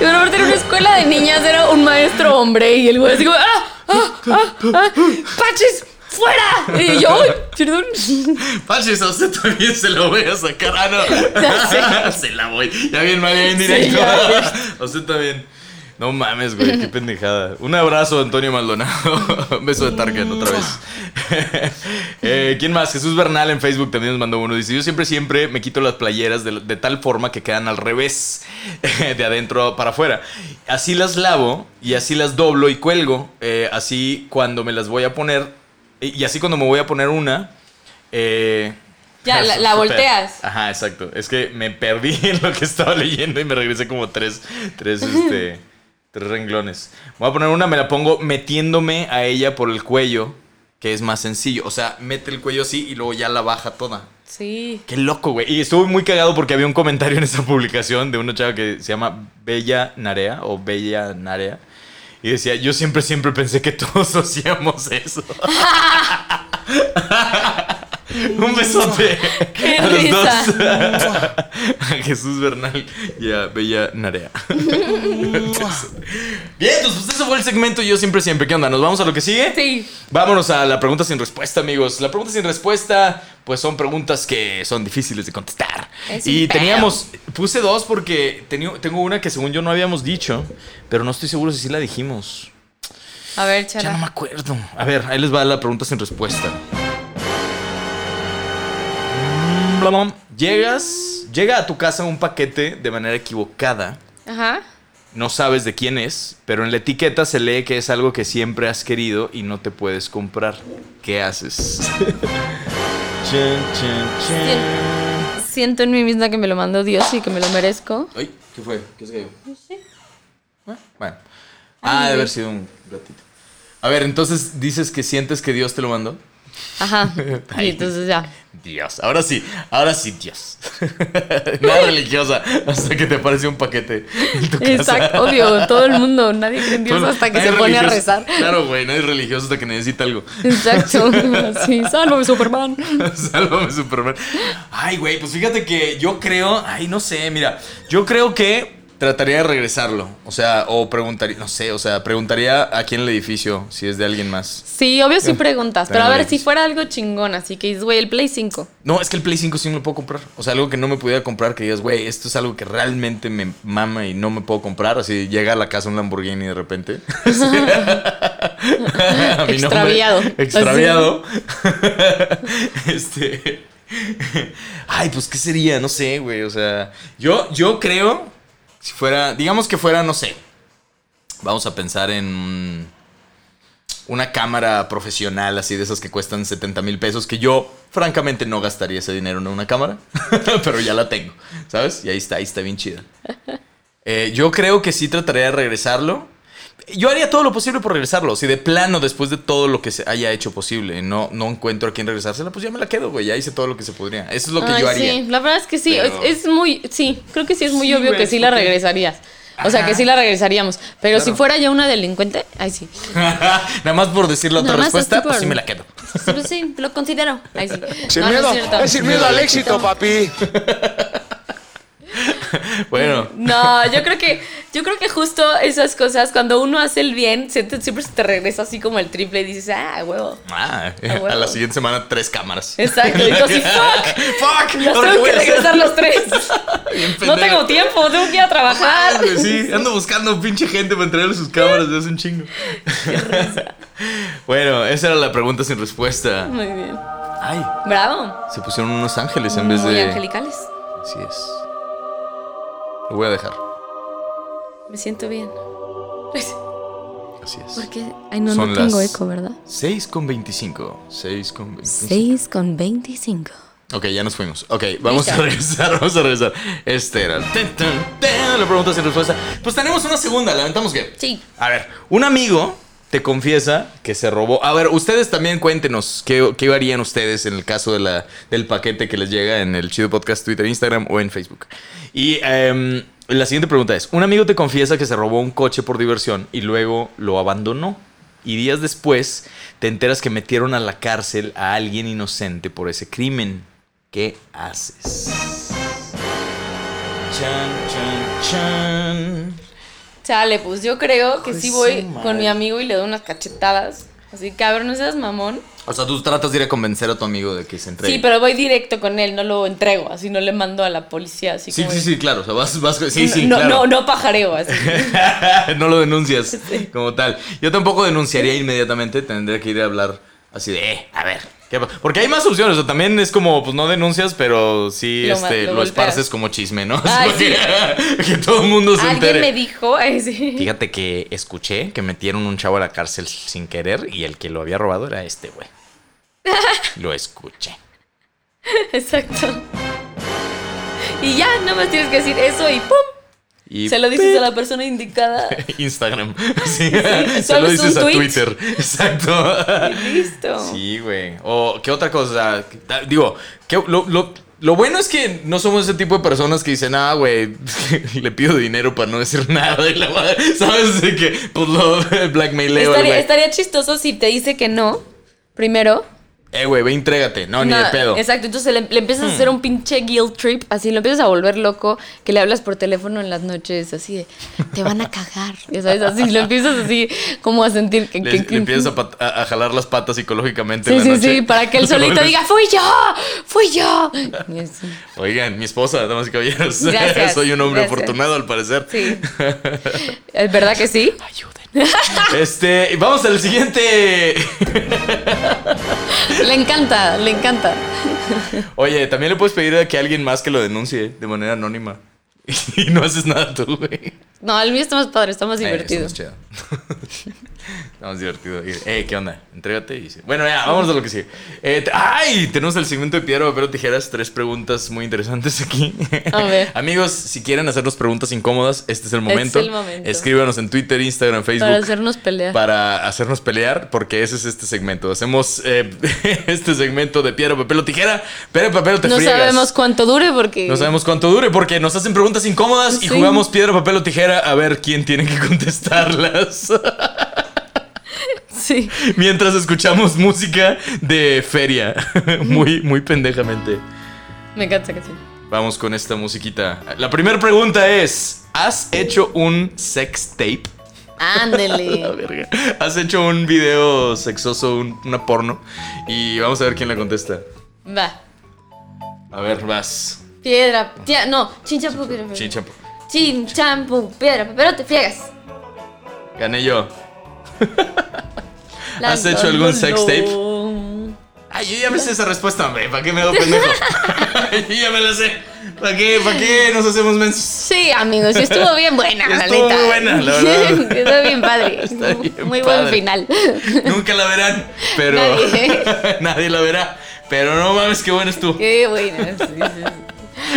Speaker 3: Y repente en una escuela de niñas era un maestro hombre y el güey así como, ¡ah! ¡ah! ¡ah! ah ¡Paches! ¡Fuera! Y yo, perdón.
Speaker 2: Paches, a usted también se lo voy a sacar. Ah, no. se la voy. Ya bien, María, bien directo. a usted también. No mames, güey, qué pendejada. Un abrazo, Antonio Maldonado. Un beso de Target otra vez. eh, ¿Quién más? Jesús Bernal en Facebook también nos mandó uno. Dice: Yo siempre, siempre me quito las playeras de, de tal forma que quedan al revés, de adentro para afuera. Así las lavo y así las doblo y cuelgo. Eh, así cuando me las voy a poner. Y así cuando me voy a poner una. Eh,
Speaker 3: Ya, la, la volteas.
Speaker 2: Ajá, exacto. Es que me perdí en lo que estaba leyendo y me regresé como tres, tres, este, tres renglones. Voy a poner una, me la pongo metiéndome a ella por el cuello, que es más sencillo. O sea, mete el cuello así y luego ya la baja toda.
Speaker 3: Sí.
Speaker 2: Qué loco, güey. Y estuve muy cagado porque había un comentario en esa publicación de una chava que se llama Bella Narea o Bella Narea. Y decía, yo siempre, siempre pensé que todos hacíamos eso. Un besote
Speaker 3: Qué
Speaker 2: a los
Speaker 3: risa.
Speaker 2: dos. a Jesús Bernal y a Bella Narea. Bien, pues eso fue el segmento Yo siempre, siempre. ¿Qué onda? ¿Nos vamos a lo que sigue?
Speaker 3: Sí.
Speaker 2: Vámonos a la pregunta sin respuesta, amigos. La pregunta sin respuesta, pues son preguntas que son difíciles de contestar.
Speaker 3: Es
Speaker 2: y
Speaker 3: pedo.
Speaker 2: teníamos, puse dos porque tenía- tengo una que según yo no habíamos dicho, pero no estoy seguro si sí la dijimos.
Speaker 3: A ver,
Speaker 2: Ya no me
Speaker 3: chala.
Speaker 2: acuerdo. A ver, ahí les va la pregunta sin respuesta. Llegas, llega a tu casa un paquete de manera equivocada.
Speaker 3: Ajá.
Speaker 2: No sabes de quién es, pero en la etiqueta se lee que es algo que siempre has querido y no te puedes comprar. ¿Qué haces? Chan, chan, chan.
Speaker 3: Siento en mí misma que me lo mandó Dios y que me lo merezco.
Speaker 2: Ay, ¿qué fue? ¿Qué se cayó? No sé. Bueno. Ah, debe haber sido un ratito. A ver, entonces dices que sientes que Dios te lo mandó.
Speaker 3: Ajá. Y entonces ya.
Speaker 2: Dios, ahora sí, ahora sí, Dios. Nada religiosa hasta que te aparece un paquete en tu casa.
Speaker 3: Exacto, obvio, todo el mundo, nadie cree en Dios hasta que se pone a rezar.
Speaker 2: Claro, güey, nadie es religioso hasta que necesita algo.
Speaker 3: Exacto. Sí, sálvame Superman.
Speaker 2: Sálvame, Superman. Ay, güey, pues fíjate que yo creo. Ay, no sé, mira. Yo creo que trataría de regresarlo. O sea, o preguntaría. No sé, o sea, preguntaría aquí en el edificio si es de alguien más.
Speaker 3: Sí, obvio sí preguntas, pero a ver si fuera algo chingón, así que dices, güey, el Play 5.
Speaker 2: No, es que el Play 5 sí me lo puedo comprar. O sea, algo que no me pudiera comprar, que digas, güey, esto es algo que realmente me mama y no me puedo comprar. Así llega a la casa un Lamborghini de repente. A mi nombre.
Speaker 3: Extraviado.
Speaker 2: Extraviado. este. Ay, pues, ¿qué sería? No sé, güey. O sea, yo, yo creo, si fuera, digamos que fuera, no sé. Vamos a pensar en un- una cámara profesional, así de esas que cuestan 70 mil pesos, que yo, francamente, no gastaría ese dinero en una cámara, pero ya la tengo, ¿sabes? Y ahí está, ahí está bien chida. Eh, yo creo que sí trataría de regresarlo. Yo haría todo lo posible por regresarlo. Si de plano, después de todo lo que se haya hecho posible, no, no encuentro a quién regresársela, pues ya me la quedo, güey. Ya hice todo lo que se podría. Eso es lo que
Speaker 3: Ay,
Speaker 2: yo haría.
Speaker 3: Sí, la verdad es que sí,
Speaker 2: Pero-
Speaker 3: es, es muy, sí, creo que sí es muy
Speaker 2: Sí,
Speaker 3: obvio que sí la regresarías. O sea,
Speaker 2: Ajá.
Speaker 3: que sí la regresaríamos. Pero
Speaker 2: Claro.
Speaker 3: si fuera yo una delincuente, ay sí.
Speaker 2: Nada más por decir la otra respuesta,
Speaker 3: así
Speaker 2: pues
Speaker 3: por-
Speaker 2: sí me la quedo.
Speaker 3: Pues sí, lo considero. Ay sí.
Speaker 4: Sin
Speaker 3: No, no
Speaker 4: miedo, es sin miedo al éxito, papi.
Speaker 2: Bueno,
Speaker 3: No, yo creo que, yo creo que justo esas cosas, cuando uno hace el bien, siempre se te regresa así como el triple y dices, ah, huevo.
Speaker 2: ah,
Speaker 3: huevo.
Speaker 2: a la siguiente semana tres cámaras.
Speaker 3: Exacto. Y así, fuck.
Speaker 2: Fuck,
Speaker 3: Los
Speaker 2: ¿ahora qué
Speaker 3: tengo que
Speaker 2: a
Speaker 3: regresar los tres. No tengo tiempo, tengo que ir a trabajar.
Speaker 2: sí, ando buscando pinche gente para entregarle sus cámaras de hace un chingo. bueno, esa era la pregunta sin respuesta.
Speaker 3: Muy bien.
Speaker 2: Ay,
Speaker 3: Bravo.
Speaker 2: se pusieron unos ángeles en vez
Speaker 3: Muy
Speaker 2: de.
Speaker 3: angelicales.
Speaker 2: Así es. Lo voy a dejar.
Speaker 3: Me siento bien.
Speaker 2: Así es.
Speaker 3: Porque, ay, no,
Speaker 2: Son
Speaker 3: no tengo
Speaker 2: las-
Speaker 3: eco, ¿verdad?
Speaker 2: 6 con 25. 6 con 25.
Speaker 3: 6 con 25.
Speaker 2: Ok, ya nos fuimos. Ok, vamos a regresar, vamos a regresar. Este era el ten, ten, ten, la pregunta sin respuesta. Pues tenemos una segunda, lamentamos que.
Speaker 3: Sí.
Speaker 2: A ver, un amigo te confiesa que se robó. A ver, ustedes también cuéntenos qué, qué harían ustedes en el caso de la, del paquete que les llega en el Chido Podcast, Twitter, Instagram o en Facebook. Y em, la siguiente pregunta es: Un amigo te confiesa que se robó un coche por diversión y luego lo abandonó. Y días después te enteras que metieron a la cárcel a alguien inocente por ese crimen. ¿Qué haces? Chan, chan, chan.
Speaker 3: Chale, pues yo creo que sí voy
Speaker 2: madre.
Speaker 3: con mi amigo y le doy unas cachetadas. Así, cabrón, no seas mamón.
Speaker 2: O sea, tú tratas de ir a convencer a tu amigo de que se entregue.
Speaker 3: Sí, pero voy directo con él, no lo entrego, así no le mando a la policía, así
Speaker 2: Sí,
Speaker 3: como
Speaker 2: sí, sí, claro. O sea, vas, vas- sí, sí,
Speaker 3: no,
Speaker 2: claro.
Speaker 3: no, no pajareo, así.
Speaker 2: no lo denuncias como tal. Yo tampoco denunciaría inmediatamente. Tendría que ir a hablar así de, eh, a ver. ¿qué pa-?" Porque hay más opciones. O sea, también es como, pues no denuncias, pero sí
Speaker 3: Lo
Speaker 2: este,
Speaker 3: lo
Speaker 2: esparces como chisme, ¿no?
Speaker 3: Ay,
Speaker 2: Así que, todo el mundo se
Speaker 3: Alguien
Speaker 2: entere.
Speaker 3: me dijo, ay, sí.
Speaker 2: Fíjate que escuché que metieron un chavo a la cárcel sin querer y el que lo había robado era este güey. Lo escuché.
Speaker 3: Exacto. Y ya, no más tienes que decir eso y ¡pum!
Speaker 2: Y
Speaker 3: Se lo dices a la persona indicada.
Speaker 2: Instagram. Sí. Se lo dices a
Speaker 3: tweet.
Speaker 2: Twitter. Exacto.
Speaker 3: Y listo.
Speaker 2: Sí, güey. O qué otra cosa. Da- Digo, ¿qué- lo, lo- lo bueno es que no somos ese tipo de personas que dicen, ah, güey, le pido dinero para no decir nada. Y la madre, ¿Sabes? De que, pues lo blackmaileo.
Speaker 3: Estaría, estaría chistoso si te dice que no, primero.
Speaker 2: Eh, güey, ve, entrégate. No, ni de
Speaker 3: No,
Speaker 2: pedo. Hmm.
Speaker 3: Exacto, entonces le, le empiezas a hacer un pinche guilt trip, así lo empiezas a volver loco, que le hablas por teléfono en las noches, así de, te van a cagar, ya sabes, así, lo empiezas así como a sentir que...
Speaker 2: Le,
Speaker 3: que-
Speaker 2: le
Speaker 3: que-
Speaker 2: empiezas a, pat- a- a jalar las patas psicológicamente.
Speaker 3: Sí,
Speaker 2: en la
Speaker 3: sí,
Speaker 2: noche.
Speaker 3: sí, para que él solito diga, fui yo, fui yo.
Speaker 2: Oigan, mi esposa, damas y caballeros.
Speaker 3: Gracias,
Speaker 2: Soy un hombre
Speaker 3: gracias.
Speaker 2: afortunado al parecer.
Speaker 3: Sí. ¿Es verdad que sí?
Speaker 2: Ayuden. Este, vamos al siguiente.
Speaker 3: Le encanta, le encanta.
Speaker 2: Oye, también le puedes pedir a que alguien más que lo denuncie de manera anónima. Y no haces nada tú, güey.
Speaker 3: No, el mío está más padre, está más
Speaker 2: Eh,
Speaker 3: divertido.
Speaker 2: chido. Está más divertido. Y, ¿qué onda? Entrégate y dice. Bueno, ya, vamos a lo que sigue. Eh, te- ¡Ay! Tenemos el segmento de piedra, papel o tijeras. Tres preguntas muy interesantes aquí.
Speaker 3: A ver.
Speaker 2: Amigos, si quieren hacernos preguntas incómodas, este es el momento.
Speaker 3: el momento.
Speaker 2: Escríbanos en Twitter, Instagram, Facebook.
Speaker 3: Para hacernos pelear.
Speaker 2: Para hacernos pelear, porque ese es este segmento. Hacemos eh, este segmento de piedra, papel o tijera. Piedra, papel o te
Speaker 3: No
Speaker 2: friegas.
Speaker 3: sabemos cuánto dure porque...
Speaker 2: No sabemos cuánto dure porque nos hacen preguntas incómodas y jugamos piedra, papel o tijera a ver quién tiene que contestarlas.
Speaker 3: Sí.
Speaker 2: Mientras escuchamos música de feria. muy, muy pendejamente.
Speaker 3: Me encanta que sí.
Speaker 2: Vamos con esta musiquita. La primera pregunta es: ¿Has hecho un sex tape? La
Speaker 3: Ándele.
Speaker 2: verga. ¿Has hecho un video sexoso, un- una porno? Y vamos a ver quién la contesta.
Speaker 3: Va.
Speaker 2: A ver, vas.
Speaker 3: Piedra. tía- no, chinchampú, piedra.
Speaker 2: Chinchapo.
Speaker 3: Chinchampú, piedra, pero te friegas.
Speaker 2: Gané yo. ¿Has hecho algún sex tape? Ay, yo ya me sé esa respuesta, hombre. ¿Para qué me hago pendejo? yo ya me la sé. ¿Para qué? ¿Para qué nos hacemos mensos?
Speaker 3: Sí, amigos, estuvo bien buena, la
Speaker 2: Estuvo muy buena, la verdad.
Speaker 3: Estuvo bien padre.
Speaker 2: Está bien
Speaker 3: muy
Speaker 2: padre.
Speaker 3: buen final.
Speaker 2: Nunca la verán, pero
Speaker 3: Nadie.
Speaker 2: nadie la verá. Pero no mames, qué buena estuvo.
Speaker 3: Qué buena. sí.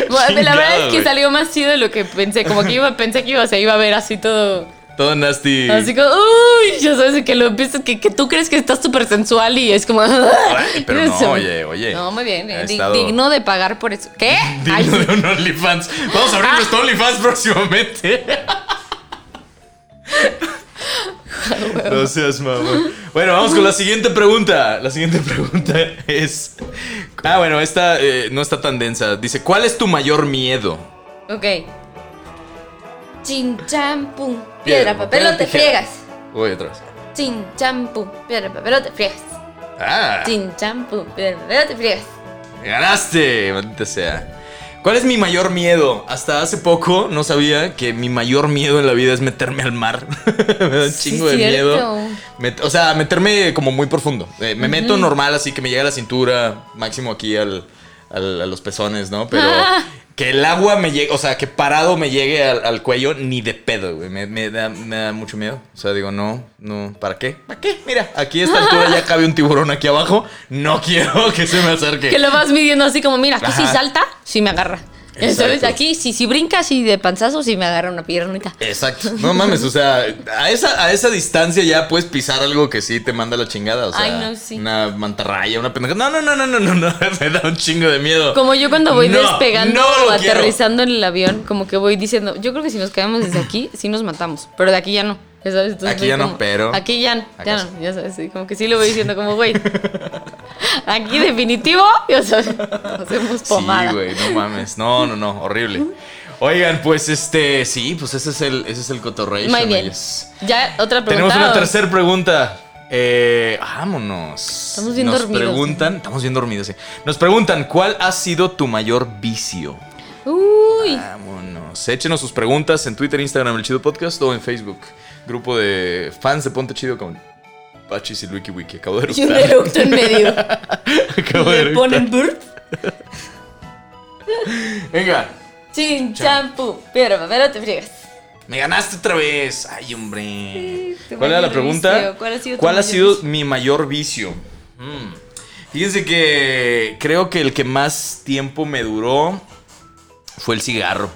Speaker 3: Bueno, la verdad es que salió más chido de lo que pensé. Como que iba, pensé que iba, se iba a ver así todo.
Speaker 2: Todo nasty.
Speaker 3: Así como, uy, ya sabes que lo empiezas, que, que tú crees que estás súper sensual y es como.
Speaker 2: Ay, pero no, oye, oye.
Speaker 3: No, muy bien.
Speaker 2: Estado
Speaker 3: Digno de pagar por eso. ¿Qué?
Speaker 2: Digno de un OnlyFans. Vamos a abrir
Speaker 3: Ah.
Speaker 2: nuestro OnlyFans próximamente. No seas mamón. Bueno, vamos con la siguiente pregunta. La siguiente pregunta es. Ah, bueno, esta eh, no está tan densa. Dice: ¿Cuál es tu mayor miedo?
Speaker 3: Ok. Chin, champú, piedra, papel o te friegas.
Speaker 2: Uy, otra vez.
Speaker 3: Chin, champú, piedra, papel o te friegas.
Speaker 2: Ah,
Speaker 3: Chin, champú, piedra, papel o te friegas.
Speaker 2: ganaste, maldita sea. ¿Cuál es mi mayor miedo? Hasta hace poco no sabía que mi mayor miedo en la vida es meterme al mar. me da un
Speaker 3: Sí,
Speaker 2: chingo de
Speaker 3: cierto.
Speaker 2: miedo. Met- o sea, meterme como muy profundo. Eh, me meto normal, así que me llega a la cintura, máximo aquí al, al- a los pezones, ¿no? Pero
Speaker 3: Ah.
Speaker 2: Que el agua me llegue, o sea, que parado me llegue al, al cuello, ni de pedo, güey. Me, me da, me da mucho miedo. O sea, digo, no, no, ¿para qué? ¿Para qué? Mira, aquí a esta altura ya cabe un tiburón aquí abajo. No quiero que se me acerque.
Speaker 3: Que lo vas midiendo así como, mira, aquí si salta, si me agarra. ¿Sabes? Aquí, si, si brincas y de panzazo, si me agarra una piernita.
Speaker 2: Exacto. No mames, o sea, a esa, a esa distancia ya puedes pisar algo que sí te manda la chingada. O sea,
Speaker 3: Ay, no, sí.
Speaker 2: una mantarraya, una pendeja. No, no, no, no, no, no, no. Me da un chingo de miedo.
Speaker 3: Como yo cuando voy
Speaker 2: No,
Speaker 3: despegando
Speaker 2: no
Speaker 3: o
Speaker 2: quiero.
Speaker 3: aterrizando en el avión, como que voy diciendo, yo creo que si nos caemos desde aquí, sí nos matamos, pero de aquí ya no. Ya sabes, Entonces
Speaker 2: Aquí ya no, pero-
Speaker 3: Aquí ya, ya no, ya sabes, sí, como que sí lo voy diciendo como, güey, aquí definitivo, ya sabes, hacemos pomada.
Speaker 2: Sí, güey, no mames. No, no, no, horrible. Oigan, pues este, sí, pues ese es el, ese es el cotorreo.
Speaker 3: Muy bien. Ya, otra pregunta.
Speaker 2: Tenemos una tercera pregunta. Eh, vámonos.
Speaker 3: Estamos bien
Speaker 2: Nos
Speaker 3: dormidos.
Speaker 2: preguntan, estamos bien dormidos, sí. Nos preguntan, ¿cuál ha sido tu mayor vicio?
Speaker 3: Uy,
Speaker 2: Vámonos. Échenos sus preguntas en Twitter, Instagram, el Chido Podcast o en Facebook. Grupo de fans de Ponte Chido con Pachis y Wiki Wiki. Acabo de eructar.
Speaker 3: eructo en medio.
Speaker 2: Acabo de
Speaker 3: Le ponen
Speaker 2: eructar.
Speaker 3: burp,
Speaker 2: Venga.
Speaker 3: chin, champú, piedra, papel o te friegas.
Speaker 2: Me ganaste otra vez. Ay, hombre. ¿Cuál era la pregunta?
Speaker 3: vicio. ¿Cuál ha sido tu
Speaker 2: ¿Cuál ha sido
Speaker 3: vicio?
Speaker 2: mi mayor vicio? Mm. Fíjense que creo que el que más tiempo me duró fue el cigarro.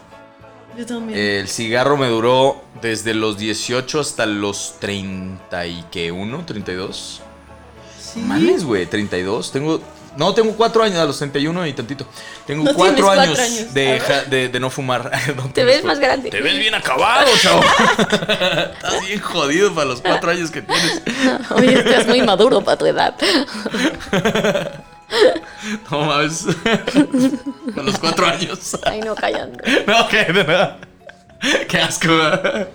Speaker 3: Yo también.
Speaker 2: El cigarro me duró desde los 18 hasta los 30 y que uno, 32. Mames, güey, 32. Tengo no, tengo cuatro años, a los 31 y tantito. Tengo
Speaker 3: No
Speaker 2: cuatro, años. De, ja- de, de no fumar. No
Speaker 3: Te ves más grande.
Speaker 2: Te ves bien acabado, chavo. Estás bien jodido para los cuatro años que tienes.
Speaker 3: Oye, estás muy maduro para tu edad.
Speaker 2: No mames. A los cuatro años.
Speaker 3: Ay, no, callando.
Speaker 2: No, que de nada. Qué asco. ¿verdad?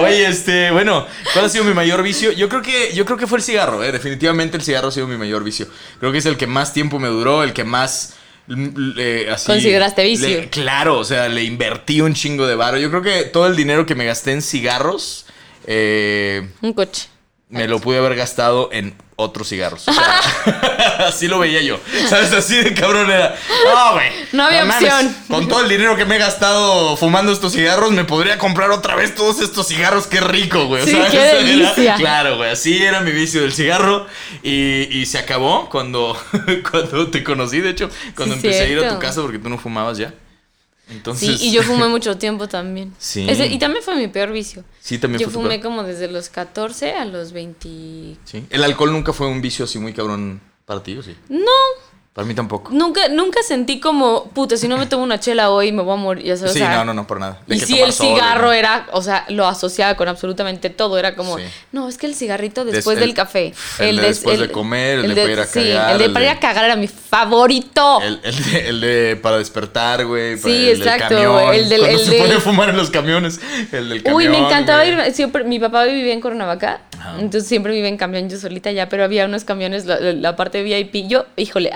Speaker 2: Oye, este, bueno, ¿cuál ha sido mi mayor vicio? Yo creo que, yo creo que fue el cigarro, eh. Definitivamente el cigarro ha sido mi mayor vicio. Creo que es el que más tiempo me duró, el que más mm, así,
Speaker 3: Consideraste vicio.
Speaker 2: le- claro, o sea, le invertí un chingo de varo. Yo creo que todo el dinero que me gasté en cigarros, eh,
Speaker 3: Un coche.
Speaker 2: Me lo pude haber gastado en otros cigarros. O sea, así lo veía yo. ¿Sabes? Así de cabrón era. No, güey.
Speaker 3: No había opción.
Speaker 2: Con todo el dinero que me he gastado fumando estos cigarros, me podría comprar otra vez todos estos cigarros. Qué rico, güey.
Speaker 3: Sí,
Speaker 2: ¿Sabes?
Speaker 3: qué
Speaker 2: Era-
Speaker 3: delicia.
Speaker 2: claro, güey. Así era mi vicio del cigarro. Y, y se acabó cuando, cuando te conocí, de hecho. Cuando
Speaker 3: Sí,
Speaker 2: empecé a ir a tu casa porque tú no fumabas ya. Entonces.
Speaker 3: Sí, y yo fumé mucho tiempo también.
Speaker 2: Sí.
Speaker 3: Ese- y también fue mi peor vicio.
Speaker 2: Sí, también
Speaker 3: Yo
Speaker 2: fue
Speaker 3: fumé como desde los 14 a los 20.
Speaker 2: Sí. El alcohol nunca fue un vicio así muy cabrón para ti, ¿o sí?
Speaker 3: No,
Speaker 2: Para mí tampoco.
Speaker 3: nunca, nunca sentí como, puta, si no me tomo una chela hoy me voy a morir. Ya sabes,
Speaker 2: Sí,
Speaker 3: o sea,
Speaker 2: no, no, no, por nada. De
Speaker 3: Y si el cigarro era, o sea, lo asociaba con absolutamente todo. Era como,
Speaker 2: Sí.
Speaker 3: no, es que el cigarrito
Speaker 2: Des-
Speaker 3: después
Speaker 2: el-
Speaker 3: del café.
Speaker 2: el de después de comer, el de para ir a
Speaker 3: sí,
Speaker 2: cagar,
Speaker 3: el de
Speaker 2: el
Speaker 3: para ir
Speaker 2: de-
Speaker 3: a cagar era mi favorito.
Speaker 2: El, el de, el de para despertar, güey.
Speaker 3: Sí,
Speaker 2: el
Speaker 3: exacto,
Speaker 2: camión,
Speaker 3: el del-
Speaker 2: cuando
Speaker 3: el
Speaker 2: se pone a fumar en los camiones. El del camión.
Speaker 3: Uy, me encantaba
Speaker 2: güey.
Speaker 3: ir. Siempre, mi papá vivía en Cuernavaca,
Speaker 2: Ajá.
Speaker 3: entonces siempre vivía en camión yo solita ya, pero había unos camiones, la, la parte VIP. Yo, híjole,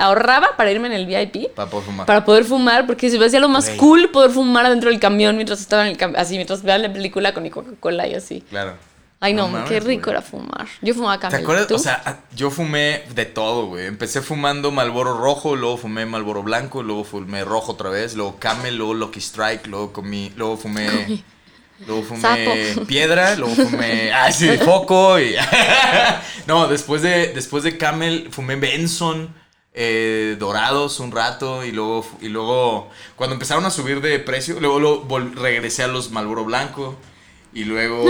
Speaker 3: para irme en el VIP
Speaker 2: Para poder fumar.
Speaker 3: para poder fumar, porque se me hacía lo más cool poder fumar adentro del camión mientras estaba en el camión, así, mientras veía la película con mi Coca-Cola y así.
Speaker 2: Claro.
Speaker 3: Ay, no,
Speaker 2: mames,
Speaker 3: qué rico
Speaker 2: güey.
Speaker 3: era fumar. Yo fumaba
Speaker 2: ¿Te
Speaker 3: camel.
Speaker 2: acuerdas?
Speaker 3: ¿Tú?
Speaker 2: O sea, a- yo fumé de todo, güey. Empecé fumando Malboro rojo, luego fumé Malboro blanco, luego fumé rojo otra vez, luego Camel, luego Lucky Strike, luego comí, luego fumé. Luego fumé
Speaker 3: Sapo.
Speaker 2: piedra, luego fumé. Ah, sí, foco. Y... no, después de, después de Camel fumé Benson. Eh, dorados un rato y luego y luego cuando empezaron a subir de precio luego lo regresé a los Malboro blanco y luego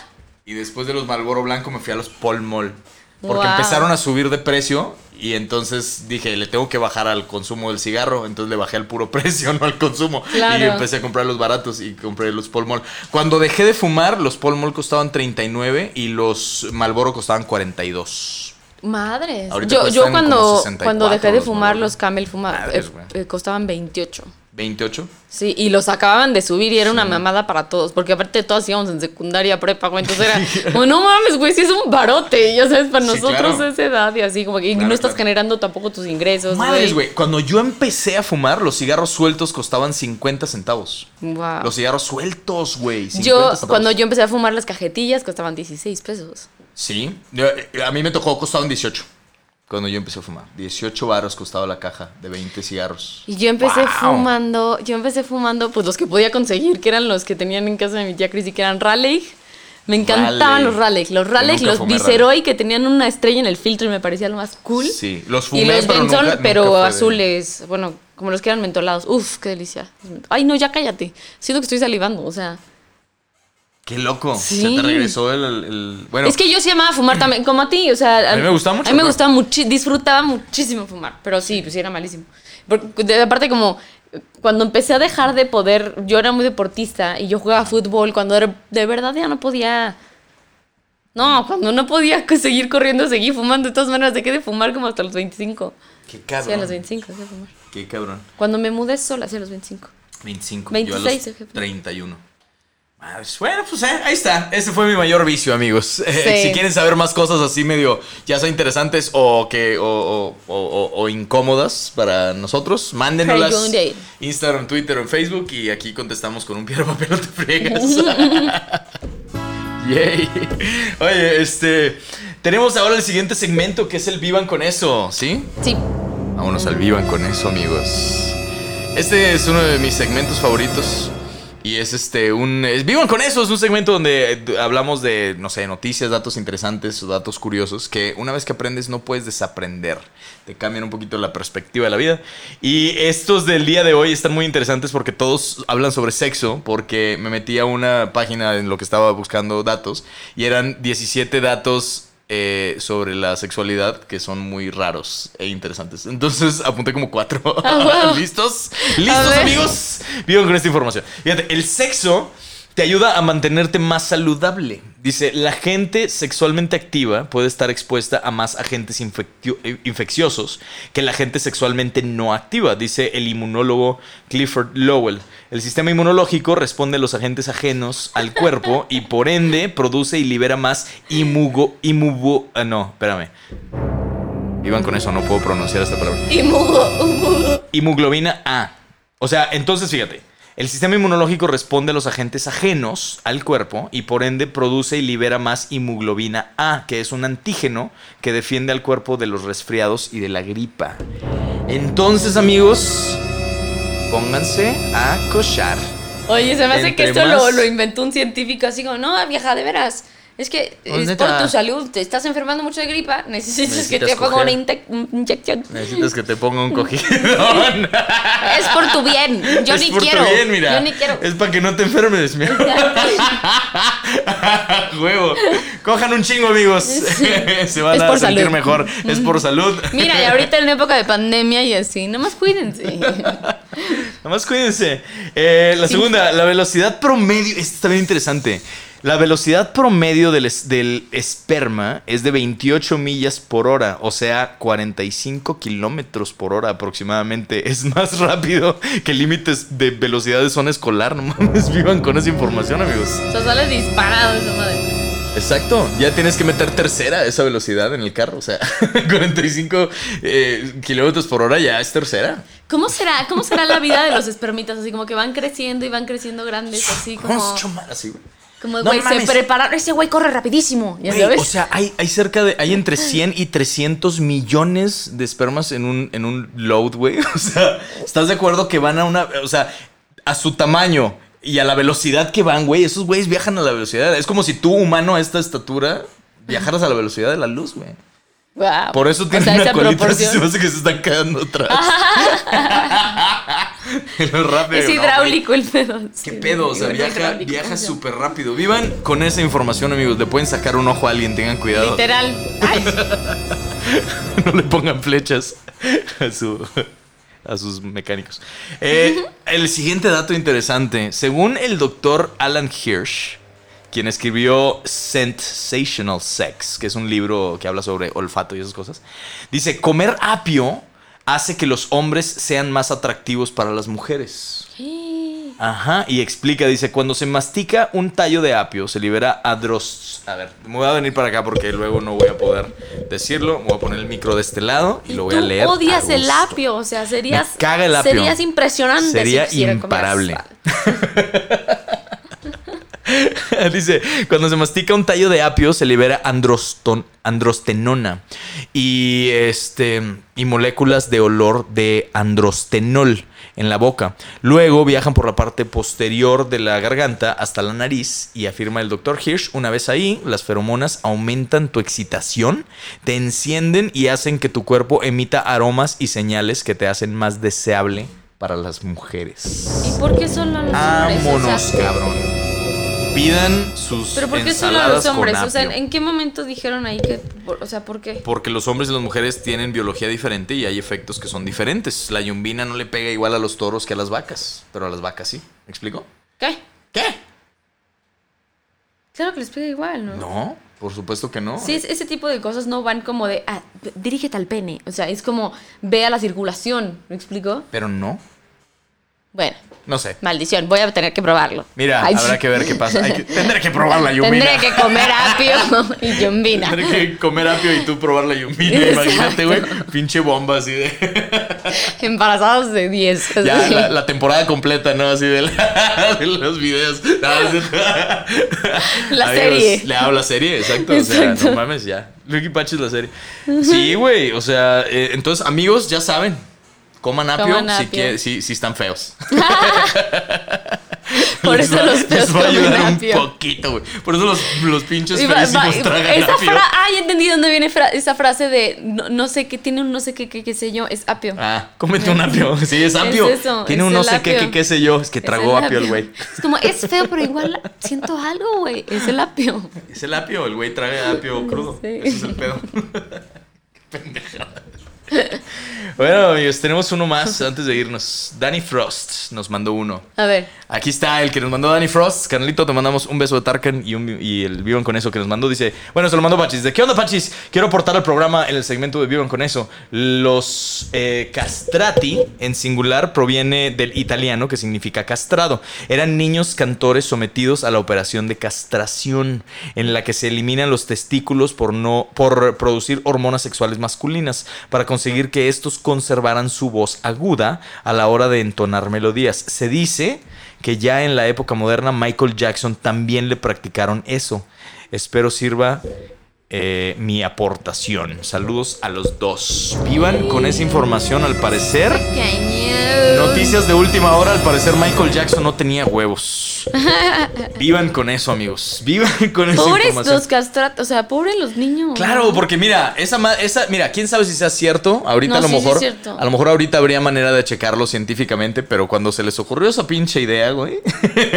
Speaker 2: y después de los Malboro blanco me fui a los Pol Mall porque
Speaker 3: Wow.
Speaker 2: empezaron a subir de precio y entonces dije le tengo que bajar al consumo del cigarro entonces le bajé al puro precio no al consumo
Speaker 3: Claro.
Speaker 2: y empecé a comprar los baratos y compré los Pol Mall cuando dejé de fumar los Pol Mall costaban 39 y los Malboro costaban 42
Speaker 3: Madres.
Speaker 2: Ahorita
Speaker 3: Yo, yo cuando,
Speaker 2: 64
Speaker 3: cuando dejé de
Speaker 2: los
Speaker 3: fumar los Camel fuma,
Speaker 2: Madres,
Speaker 3: eh,
Speaker 2: güey.
Speaker 3: eh, costaban 28.
Speaker 2: 28
Speaker 3: Sí, y los acababan de subir y era una mamada para todos, porque aparte todos íbamos en secundaria, prepa, güey, entonces era, como, no mames, güey, sí es un barote, ya sabes, para
Speaker 2: Sí,
Speaker 3: nosotros
Speaker 2: claro.
Speaker 3: esa edad y así, como que
Speaker 2: Claro,
Speaker 3: no estás
Speaker 2: claro.
Speaker 3: generando tampoco tus ingresos,
Speaker 2: Madres, güey. Cuando yo empecé a fumar, los cigarros sueltos costaban 50 centavos.
Speaker 3: Wow.
Speaker 2: Los cigarros sueltos, güey. 50
Speaker 3: Yo,
Speaker 2: centavos.
Speaker 3: cuando yo empecé a fumar las cajetillas, costaban 16 pesos.
Speaker 2: Sí. Yo- eh, a mí me tocó, costaban 18. Cuando yo empecé a fumar. 18 baros costaba la caja de 20 cigarros.
Speaker 3: Y yo empecé
Speaker 2: Wow.
Speaker 3: fumando, yo empecé fumando, pues los que podía conseguir, que eran los que tenían en casa de mi tía Chrissy, que eran Raleigh. Me encantaban
Speaker 2: Raleigh.
Speaker 3: los Raleigh. Los Raleigh, los Viceroy, que tenían una estrella en el filtro y me parecía lo más cool.
Speaker 2: Sí. Los fumé,
Speaker 3: y los
Speaker 2: pero
Speaker 3: Benson,
Speaker 2: nunca- nunca
Speaker 3: pero
Speaker 2: de-
Speaker 3: azules, bueno, como los que eran mentolados. Uf, qué delicia. Ay, no, ya cállate. Siento que estoy salivando, o sea.
Speaker 2: Qué loco.
Speaker 3: Sí.
Speaker 2: Se te regresó el... el- el- bueno,
Speaker 3: es que yo sí amaba fumar también, como a ti, o sea.
Speaker 2: A mí me gustaba mucho,
Speaker 3: A mí me
Speaker 2: claro.
Speaker 3: gustaba mucho, disfrutaba muchísimo fumar, pero sí, pues sí era malísimo. Porque, de- aparte, como cuando empecé a dejar de poder, yo era muy deportista y yo jugaba fútbol, cuando era- de verdad ya no podía. No, cuando no podía seguir corriendo, seguí fumando. De todas maneras, dejé de fumar como hasta los 25.
Speaker 2: qué
Speaker 3: Sí,
Speaker 2: cabrón.
Speaker 3: a los 25 dejé de fumar.
Speaker 2: Qué cabrón.
Speaker 3: Cuando me mudé sola, sí, a los 25.
Speaker 2: 25.
Speaker 3: 26,
Speaker 2: yo a los
Speaker 3: jefe.
Speaker 2: 31. Bueno, pues eh, ahí está. Ese fue mi mayor vicio, amigos. Eh,
Speaker 3: Sí.
Speaker 2: si quieren saber más cosas así medio, ya sea interesantes o que o, o- o- o- incómodas para nosotros, mándenoslas. Instagram, Twitter o Facebook y aquí contestamos con un piedra, papel, no te friegas. Yay. Oye, este, tenemos ahora el siguiente segmento que es el Vivan con eso, ¿sí?
Speaker 3: Sí.
Speaker 2: Vámonos al Vivan con eso, amigos. Este es uno de mis segmentos favoritos. Y es este, un. vivan con eso, es un segmento donde eh, hablamos de, no sé, noticias, datos interesantes o datos curiosos que una vez que aprendes no puedes desaprender. Te cambian un poquito la perspectiva de la vida. Y estos del día de hoy están muy interesantes porque todos hablan sobre sexo. Porque me metí a una página en lo que estaba buscando datos y eran 17 datos eh, sobre la sexualidad que son muy raros e interesantes. Entonces apunté como cuatro.
Speaker 3: Ah, wow.
Speaker 2: ¿Listos? ¿Listos, amigos? Vivan con esta información. Fíjate, el sexo te ayuda a mantenerte más saludable. Dice, la gente sexualmente activa puede estar expuesta a más agentes eh, infecciosos que la gente sexualmente no activa, dice el inmunólogo Clifford Lowell. El sistema inmunológico responde a los agentes ajenos al cuerpo y por ende produce y libera más imugo, imugo, ah, no, espérame. Iban con eso, no puedo pronunciar esta palabra
Speaker 3: Y mugo, mugo.
Speaker 2: hemoglobina A. O sea, entonces fíjate, el sistema inmunológico responde a los agentes ajenos al cuerpo y por ende produce y libera más hemoglobina A, que es un antígeno que defiende al cuerpo de los resfriados y de la gripa. Entonces, amigos, pónganse a cochar.
Speaker 3: Oye, se me hace que esto lo, inventó un científico así como, no, vieja, de veras. Es que es por tu salud, te estás enfermando mucho de gripa, necesitas, que te ponga una inyección.
Speaker 2: Necesitas que te ponga un cogidón.
Speaker 3: Es por tu bien, yo
Speaker 2: es
Speaker 3: ni
Speaker 2: por tu
Speaker 3: quiero.
Speaker 2: bien, mira.
Speaker 3: Yo ni quiero.
Speaker 2: Es para que no te enfermes, mira. Huevo. Cojan un chingo, amigos. Se van
Speaker 3: Es
Speaker 2: a sentir
Speaker 3: salud.
Speaker 2: mejor. Es por salud.
Speaker 3: Mira, y ahorita en época de pandemia y así, nomás cuídense.
Speaker 2: Nada más cuídense. Eh, la segunda, la velocidad promedio. Esta está bien interesante. La velocidad promedio del, es- del esperma es de 28 millas por hora, o sea, 45 kilómetros por hora aproximadamente. Es más rápido que límites de velocidad de zona escolar. No mames, vivan con esa información, amigos.
Speaker 3: O sea, sale disparado esa madre.
Speaker 2: Exacto, ya tienes que meter tercera a esa velocidad en el carro, o sea, 45 eh, kilómetros por hora ya es tercera.
Speaker 3: ¿Cómo será, ¿Cómo será la vida de los espermitas? Así como que van creciendo y van creciendo grandes, así como.
Speaker 2: Así, güey.
Speaker 3: Como,
Speaker 2: No
Speaker 3: güey, se
Speaker 2: mames.
Speaker 3: prepararon. Ese güey corre rapidísimo. Ya sabes.
Speaker 2: o sea, hay, hay cerca de. Hay entre 100 y 300 millones de espermas en un, en un load, güey. O sea, ¿estás de acuerdo que van a una. O sea, a su tamaño y a la velocidad que van, güey? Esos güeyes viajan a la velocidad. Es como si tú, humano a esta estatura, viajaras a la velocidad de la luz, güey.
Speaker 3: Wow.
Speaker 2: Por eso
Speaker 3: O
Speaker 2: tienen
Speaker 3: sea,
Speaker 2: una colita así, se me hace que se están quedando atrás. Rápido,
Speaker 3: Es
Speaker 2: no,
Speaker 3: hidráulico el pedo.
Speaker 2: ¿Qué pedo? O sea, viaja, viaja súper rápido. Vivan con esa información, amigos. Le pueden sacar un ojo a alguien, tengan cuidado.
Speaker 3: Literal. Ay,
Speaker 2: no le pongan flechas a, su- a sus mecánicos. Eh, el siguiente dato interesante. Según el doctor Alan Hirsch, quien escribió Sensational Sex, que es un libro que habla sobre olfato y esas cosas, dice, comer apio hace que los hombres sean más atractivos para las mujeres. Ajá, y explica, dice, cuando se mastica un tallo de apio, se libera adros... A ver, me voy a venir para acá porque luego no voy a poder decirlo. Me voy a poner el micro de este lado y lo voy a
Speaker 3: tú
Speaker 2: leer. a
Speaker 3: odias el
Speaker 2: gusto.
Speaker 3: apio, o sea, serías.
Speaker 2: Me caga el apio.
Speaker 3: Serías impresionante.
Speaker 2: Sería
Speaker 3: si
Speaker 2: imparable. Dice, cuando se mastica un tallo de apio se libera androston- androstenona y, este, y moléculas de olor de androstenol en la boca. Luego viajan por la parte posterior de la garganta hasta la nariz y afirma el doctor Hirsch, una vez ahí, las feromonas aumentan tu excitación, te encienden y hacen que tu cuerpo emita aromas y señales que te hacen más deseable para las mujeres.
Speaker 3: ¿Y por qué solo los hombres? O
Speaker 2: Vámonos,
Speaker 3: sea,
Speaker 2: cabrón. Pidan sus
Speaker 3: Pero ¿por qué solo
Speaker 2: ensaladas
Speaker 3: los hombres? O sea. ¿en qué momento dijeron ahí que.? O sea, ¿por qué?
Speaker 2: Porque los hombres y las mujeres tienen biología diferente y hay efectos que son diferentes. La yumbina no le pega igual a los toros que a las vacas, pero a las vacas sí. ¿Me explico?
Speaker 3: ¿Qué?
Speaker 2: ¿Qué?
Speaker 3: Claro que les pega igual, ¿no?
Speaker 2: No, por supuesto que no.
Speaker 3: Sí, es- ese tipo de cosas no van como de, ah, dirígete al pene. O sea, es como, ve a la circulación. ¿Me explico?
Speaker 2: Pero no.
Speaker 3: Bueno,
Speaker 2: No sé.
Speaker 3: maldición, voy a tener que probarlo.
Speaker 2: Mira,
Speaker 3: Ay,
Speaker 2: habrá
Speaker 3: sí.
Speaker 2: que ver qué pasa. Hay que- tendré que probar la yumbina.
Speaker 3: Tendré que comer apio y yumbina.
Speaker 2: Tendré que comer apio y tú probar la yumbina. Imagínate, güey. Pinche bomba así de.
Speaker 3: Embarazados de 10.
Speaker 2: Ya, la, la temporada completa, ¿no? Así de, la- de los videos. No, así-
Speaker 3: La serie.
Speaker 2: Le hago la serie, exacto. O sea, no mames, ya. Lucky Patch es la serie. Sí, güey. O sea, eh, entonces, amigos, ya saben. Coman apio,
Speaker 3: Coman
Speaker 2: Si, quiere- si, si están feos.
Speaker 3: Por eso los feos
Speaker 2: les va a ayudar un
Speaker 3: apio.
Speaker 2: poquito, güey. Por eso los, los pinches
Speaker 3: va- va-
Speaker 2: tragan
Speaker 3: esa
Speaker 2: apio.
Speaker 3: fra- ah, ya entendí dónde viene fra- esa frase de no, no sé qué, tiene un no sé qué, qué, qué sé yo, es apio.
Speaker 2: Ah, cómete un apio. Sí, es apio.
Speaker 3: Es eso,
Speaker 2: Tiene
Speaker 3: es
Speaker 2: un no sé qué, qué, qué sé yo. Es que
Speaker 3: Es
Speaker 2: tragó
Speaker 3: el
Speaker 2: apio el güey.
Speaker 3: Es como, es feo, pero igual siento algo, güey. Es el apio.
Speaker 2: Es el apio, el güey traga apio crudo.
Speaker 3: Sí.
Speaker 2: Ese es el pedo. Qué pendejada. Bueno, amigos, tenemos uno más antes de irnos. Danny Frost nos mandó uno.
Speaker 3: A ver.
Speaker 2: Aquí está el que nos mandó Danny Frost. Carnalito, te mandamos un beso de Tarkan y, un- y el Vivan con eso que nos mandó. Dice, bueno, se lo mandó Pachis. ¿De qué onda, Pachis? Quiero aportar al programa en el segmento de Vivan con eso. Los eh, castrati, en singular, proviene del italiano que significa castrado. Eran niños cantores sometidos a la operación de castración, en la que se eliminan los testículos por, no, por producir hormonas sexuales masculinas, para conseguir que estos conservaran su voz aguda a la hora de entonar melodías. Se dice que ya en la época moderna Michael Jackson también le practicaron eso. Espero sirva eh, mi aportación. Saludos a los dos. Vivan con esa información al parecer. Noticias de última hora, al parecer Michael Jackson no tenía huevos. Vivan con eso, amigos. Vivan con esa
Speaker 3: Pobres
Speaker 2: información.
Speaker 3: los castratos, o sea, pobres los niños.
Speaker 2: Claro, porque mira, esa, esa, mira, quién sabe si sea cierto. Ahorita
Speaker 3: No,
Speaker 2: a lo
Speaker 3: sí, sí es
Speaker 2: mejor,
Speaker 3: cierto.
Speaker 2: a lo mejor ahorita habría manera de checarlo científicamente, pero cuando se les ocurrió esa pinche idea, güey,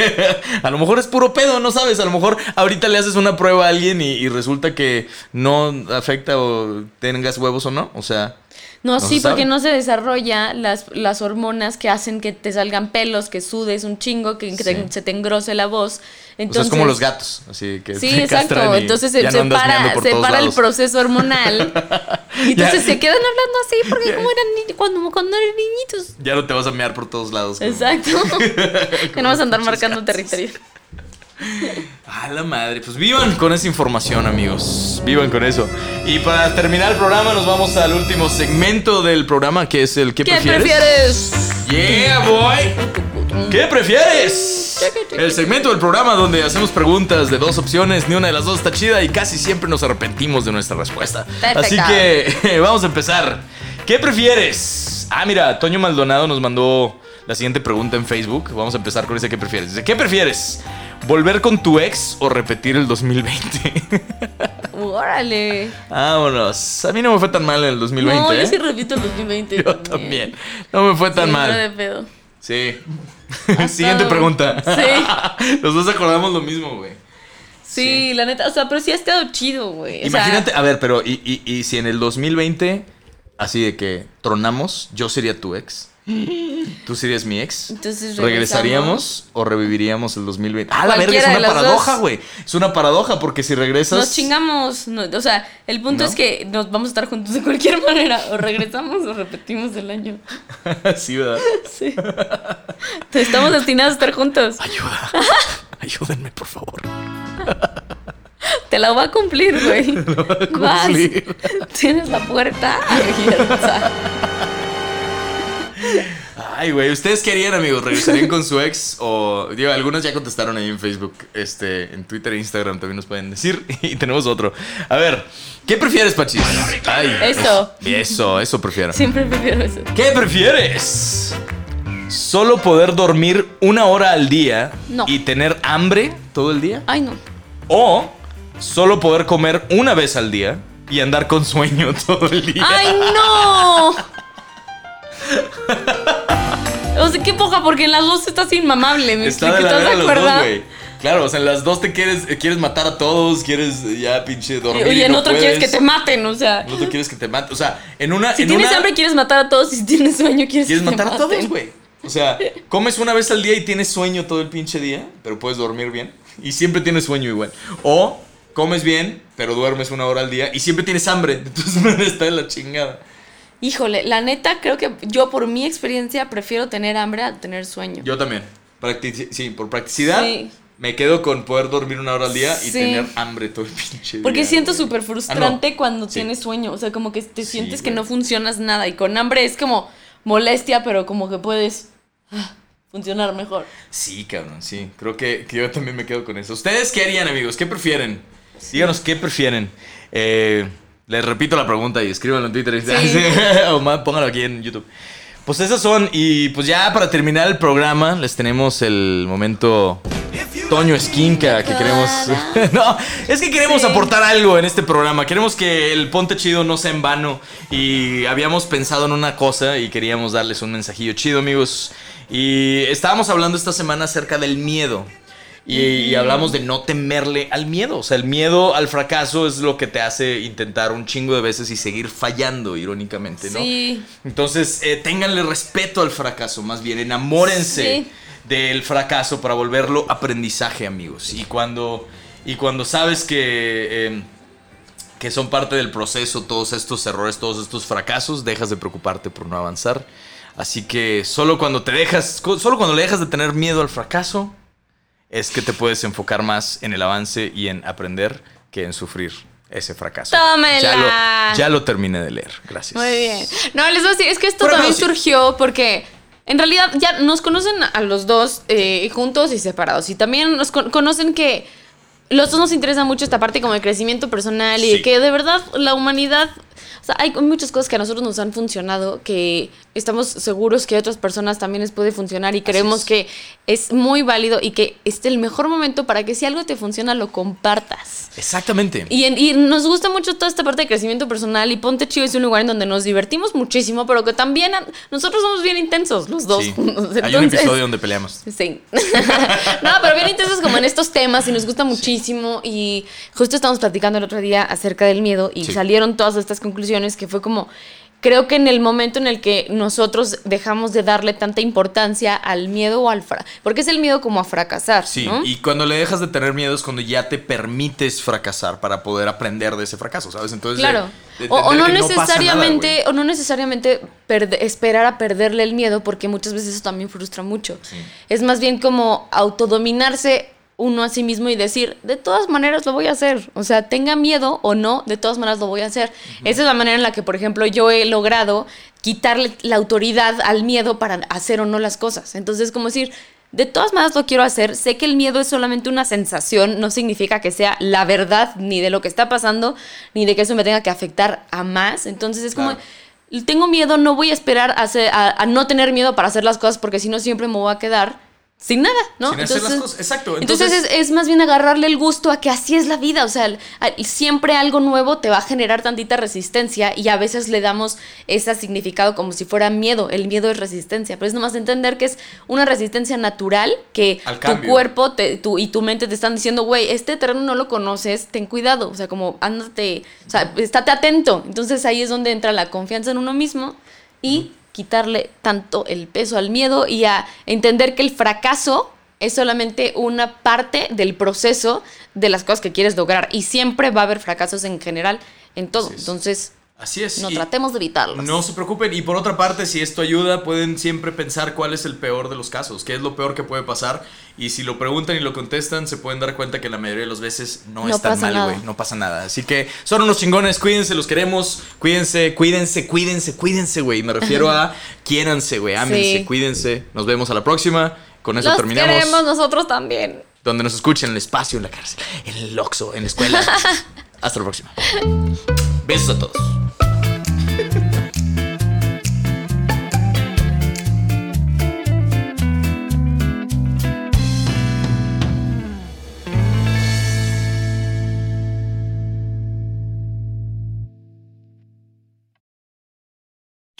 Speaker 2: a lo mejor es puro pedo, no sabes. A lo mejor ahorita le haces una prueba a alguien y, y resulta que no afecta o tengas huevos o no. O sea,
Speaker 3: No,
Speaker 2: No
Speaker 3: sí,
Speaker 2: se
Speaker 3: porque no se desarrolla las, las hormonas que hacen que te salgan pelos, que sudes un chingo, que, que te-
Speaker 2: Sí.
Speaker 3: se te engrose la voz.
Speaker 2: o sea,
Speaker 3: Entonces,
Speaker 2: es como los gatos, así que
Speaker 3: Sí, exacto. Entonces se,
Speaker 2: no
Speaker 3: se para, se para el proceso hormonal. y entonces
Speaker 2: Ya.
Speaker 3: se quedan hablando así porque como eran cuando, cuando eran niñitos.
Speaker 2: Ya no te vas a mear por todos lados. como-
Speaker 3: Exacto. que no vas a andar marcando
Speaker 2: gatos.
Speaker 3: territorio.
Speaker 2: A la madre, pues vivan con esa información, amigos. Vivan con eso. Y para terminar el programa, nos vamos al último segmento del programa, que es el ¿Qué,
Speaker 3: ¿Qué
Speaker 2: prefieres?
Speaker 3: prefieres?
Speaker 2: Yeah, boy. ¿Qué prefieres? El segmento del programa donde hacemos preguntas de dos opciones, ni una de las dos está chida y casi siempre nos arrepentimos de nuestra respuesta.
Speaker 3: Perfecto.
Speaker 2: Así que vamos a empezar. ¿Qué prefieres? Ah, mira, Toño Maldonado nos mandó la siguiente pregunta en Facebook. Vamos a empezar con ese ¿qué prefieres? Dice, ¿qué prefieres? ¿Volver con tu ex o repetir el 2020?
Speaker 3: Órale.
Speaker 2: Vámonos. A mí no me fue tan mal en el 2020.
Speaker 3: no, yo
Speaker 2: ¿eh?
Speaker 3: sí repito el 2020.
Speaker 2: Yo también. No me fue tan
Speaker 3: Sí,
Speaker 2: mal.
Speaker 3: de pedo.
Speaker 2: Sí. Siguiente pregunta.
Speaker 3: Sí.
Speaker 2: Los dos acordamos lo mismo, güey.
Speaker 3: Sí, la neta, o sea, pero sí ha estado chido, güey. O sea,
Speaker 2: Imagínate, a ver, pero y, y- y si en el 2020, así de que tronamos, yo sería tu ex. Tú serías mi ex.
Speaker 3: Entonces
Speaker 2: ¿Regresaríamos o reviviríamos el 2020? Ah, la verga, es una paradoja, güey. Es una paradoja porque si regresas.
Speaker 3: Nos chingamos. no, o sea, el punto
Speaker 2: ¿No?
Speaker 3: es que nos vamos a estar juntos de cualquier manera. O regresamos o repetimos el año.
Speaker 2: sí, ¿verdad?
Speaker 3: Sí. Estamos destinados a estar juntos.
Speaker 2: Ayuda. Ayúdenme, por favor.
Speaker 3: Te la voy a cumplir, güey. Vas.
Speaker 2: cumplir.
Speaker 3: Tienes la puerta abierta.
Speaker 2: Ay, güey, ¿ustedes qué harían, amigos? ¿Regresarían con su ex? O, digo, algunos ya contestaron ahí en Facebook, este, en Twitter e Instagram también nos pueden decir. Y tenemos otro. A ver, ¿qué prefieres, Pachis? Ay,
Speaker 3: Eso.
Speaker 2: Eso, eso prefiero.
Speaker 3: Siempre prefiero eso.
Speaker 2: ¿Qué prefieres? ¿Solo poder dormir una hora al día
Speaker 3: No.
Speaker 2: y tener hambre todo el día?
Speaker 3: Ay, no.
Speaker 2: ¿O solo poder comer una vez al día y andar con sueño todo el día?
Speaker 3: ¡Ay, no! O sea, qué poca, porque en las dos estás inmamable. ¿Me
Speaker 2: Está de la
Speaker 3: ¿Estás de
Speaker 2: los dos,
Speaker 3: acuerdo?
Speaker 2: güey. Claro, o sea, en las dos te quieres, eh, quieres matar a todos, quieres ya pinche dormir.
Speaker 3: Oye,
Speaker 2: y
Speaker 3: en
Speaker 2: no
Speaker 3: otro quieres que te maten, o sea.
Speaker 2: En otro quieres que te mate. O sea, en una.
Speaker 3: Si
Speaker 2: en
Speaker 3: tienes
Speaker 2: una,
Speaker 3: hambre quieres matar a todos y si tienes sueño quieres,
Speaker 2: quieres
Speaker 3: que te
Speaker 2: matar a todos,
Speaker 3: maten.
Speaker 2: güey. O sea, comes una vez al día y tienes sueño todo el pinche día, pero puedes dormir bien. Y siempre tienes sueño igual. O comes bien, pero duermes una hora al día y siempre tienes hambre. Entonces, está de la chingada.
Speaker 3: Híjole, la neta creo que yo por mi experiencia prefiero tener hambre a tener sueño.
Speaker 2: Yo también. Sí, por practicidad.
Speaker 3: Sí.
Speaker 2: Me quedo con poder dormir una hora al día y
Speaker 3: Sí.
Speaker 2: tener hambre todo el pinche día.
Speaker 3: Porque siento súper
Speaker 2: Ah,
Speaker 3: frustrante
Speaker 2: no.
Speaker 3: cuando
Speaker 2: Sí.
Speaker 3: tienes sueño. O sea, como que te sientes que
Speaker 2: güey.
Speaker 3: no funcionas nada. Y con hambre es como molestia, pero como que puedes ah, funcionar mejor.
Speaker 2: Sí, cabrón, sí. Creo que, que yo también me quedo con eso. ¿Ustedes qué harían, amigos? ¿Qué prefieren? Díganos qué prefieren. Eh, les repito la pregunta y escríbanlo en Twitter. o más, pónganlo aquí en YouTube. Pues esas son. Y pues ya para terminar el programa, les tenemos el momento Toño Esquinca, que queremos... no, es que queremos aportar algo en este programa. Queremos que el Ponte Chido no sea en vano. Y habíamos pensado en una cosa y queríamos darles un mensajillo chido, amigos. Y estábamos hablando esta semana acerca del miedo. Y, y, hablamos de no temerle al miedo. O sea, el miedo al fracaso es lo que te hace intentar un chingo de veces y seguir fallando, irónicamente, ¿no?
Speaker 3: Sí.
Speaker 2: Entonces, eh, ténganle respeto al fracaso, más bien, enamórense
Speaker 3: Sí.
Speaker 2: del fracaso para volverlo aprendizaje, amigos. Y cuando, y cuando sabes que, eh, que son parte del proceso todos estos errores, todos estos fracasos, dejas de preocuparte por no avanzar. Así que solo cuando te dejas, solo cuando le dejas de tener miedo al fracaso, es que te puedes enfocar más en el avance y en aprender que en sufrir ese fracaso.
Speaker 3: ¡Tómela!
Speaker 2: Ya lo, ya lo terminé de leer. Gracias.
Speaker 3: Muy bien. No, les voy a decir, es que esto
Speaker 2: Pero,
Speaker 3: también
Speaker 2: sí.
Speaker 3: surgió porque en realidad ya nos conocen a los dos eh, juntos y separados. Y también nos con- conocen que los dos nos interesa mucho esta parte como el crecimiento personal y
Speaker 2: Sí.
Speaker 3: que de verdad la humanidad... O sea, hay muchas cosas que a nosotros nos han funcionado que estamos seguros que a otras personas también les puede funcionar y creemos
Speaker 2: es.
Speaker 3: que es muy válido y que es el mejor momento para que si algo te funciona lo compartas.
Speaker 2: Exactamente.
Speaker 3: Y, en- y nos gusta mucho toda esta parte de crecimiento personal y Ponte Chido es un lugar en donde nos divertimos muchísimo, pero que también a- nosotros somos bien intensos los dos.
Speaker 2: Sí. Hay un episodio donde peleamos.
Speaker 3: Sí. no, pero bien intensos como en estos temas y nos gusta muchísimo. Y justo estábamos platicando el otro día acerca del miedo y
Speaker 2: Sí.
Speaker 3: salieron todas estas conclusiones que fue como. Creo que en el momento en el que nosotros dejamos de darle tanta importancia al miedo o al fra porque es el miedo como a fracasar,
Speaker 2: Sí,
Speaker 3: ¿no?
Speaker 2: y cuando le dejas de tener miedo es cuando ya te permites fracasar para poder aprender de ese fracaso, ¿sabes? Entonces,
Speaker 3: Claro.
Speaker 2: de
Speaker 3: o, no
Speaker 2: nada,
Speaker 3: necesariamente, o no necesariamente esperar a perderle el miedo, porque muchas veces eso también frustra mucho. Es más bien como autodominarse uno a sí mismo y decir, de todas maneras lo voy a hacer. O sea, tenga miedo o no, de todas maneras lo voy a hacer. Esa es la manera en la que, por ejemplo, yo he logrado quitarle la autoridad al miedo para hacer o no las cosas. Entonces, como decir, de todas maneras lo quiero hacer. Sé que el miedo es solamente una sensación, no significa que sea la verdad ni de lo que está pasando, ni de que eso me tenga que afectar a más. Entonces es como,
Speaker 2: Claro.
Speaker 3: tengo miedo, no voy a esperar a- a no tener miedo para hacer las cosas porque si no siempre me voy a quedar sin nada, ¿no?
Speaker 2: Sin hacer las cosas, exacto.
Speaker 3: Entonces,
Speaker 2: Entonces-
Speaker 3: es, es más bien agarrarle el gusto a que así es la vida. O sea, el- siempre algo nuevo te va a generar tantita resistencia y a veces le damos ese significado como si fuera miedo. El miedo es resistencia, pero es nomás entender que es una resistencia natural que tu cuerpo te- tu- y tu mente te están diciendo, güey, este terreno no lo conoces, ten cuidado. O sea, como ándate, o sea, estate atento. Entonces ahí es donde entra la confianza en uno mismo y quitarle tanto el peso al miedo y a entender que el fracaso es solamente una parte del proceso de las cosas que quieres lograr y siempre va a haber fracasos en general en todo. Entonces,
Speaker 2: Así es.
Speaker 3: no tratemos de evitarlos.
Speaker 2: No se preocupen. Y por otra parte, si esto ayuda, pueden siempre pensar cuál es el peor de los casos, qué es lo peor que puede pasar. Y si lo preguntan y lo contestan, se pueden dar cuenta que la mayoría de las veces no,
Speaker 3: No
Speaker 2: es tan
Speaker 3: pasa
Speaker 2: mal, güey. No pasa nada. Así que son unos chingones, cuídense, los queremos. Cuídense, cuídense, cuídense, cuídense, güey. Me refiero a quiéranse, güey. Ámense,
Speaker 3: Sí.
Speaker 2: cuídense. Nos vemos a la próxima. Con eso
Speaker 3: Los
Speaker 2: terminamos.
Speaker 3: queremos nosotros también.
Speaker 2: Donde nos escuchen en el espacio, en la cárcel, en el Oxxo, en la escuela. Hasta la próxima. Besos a todos.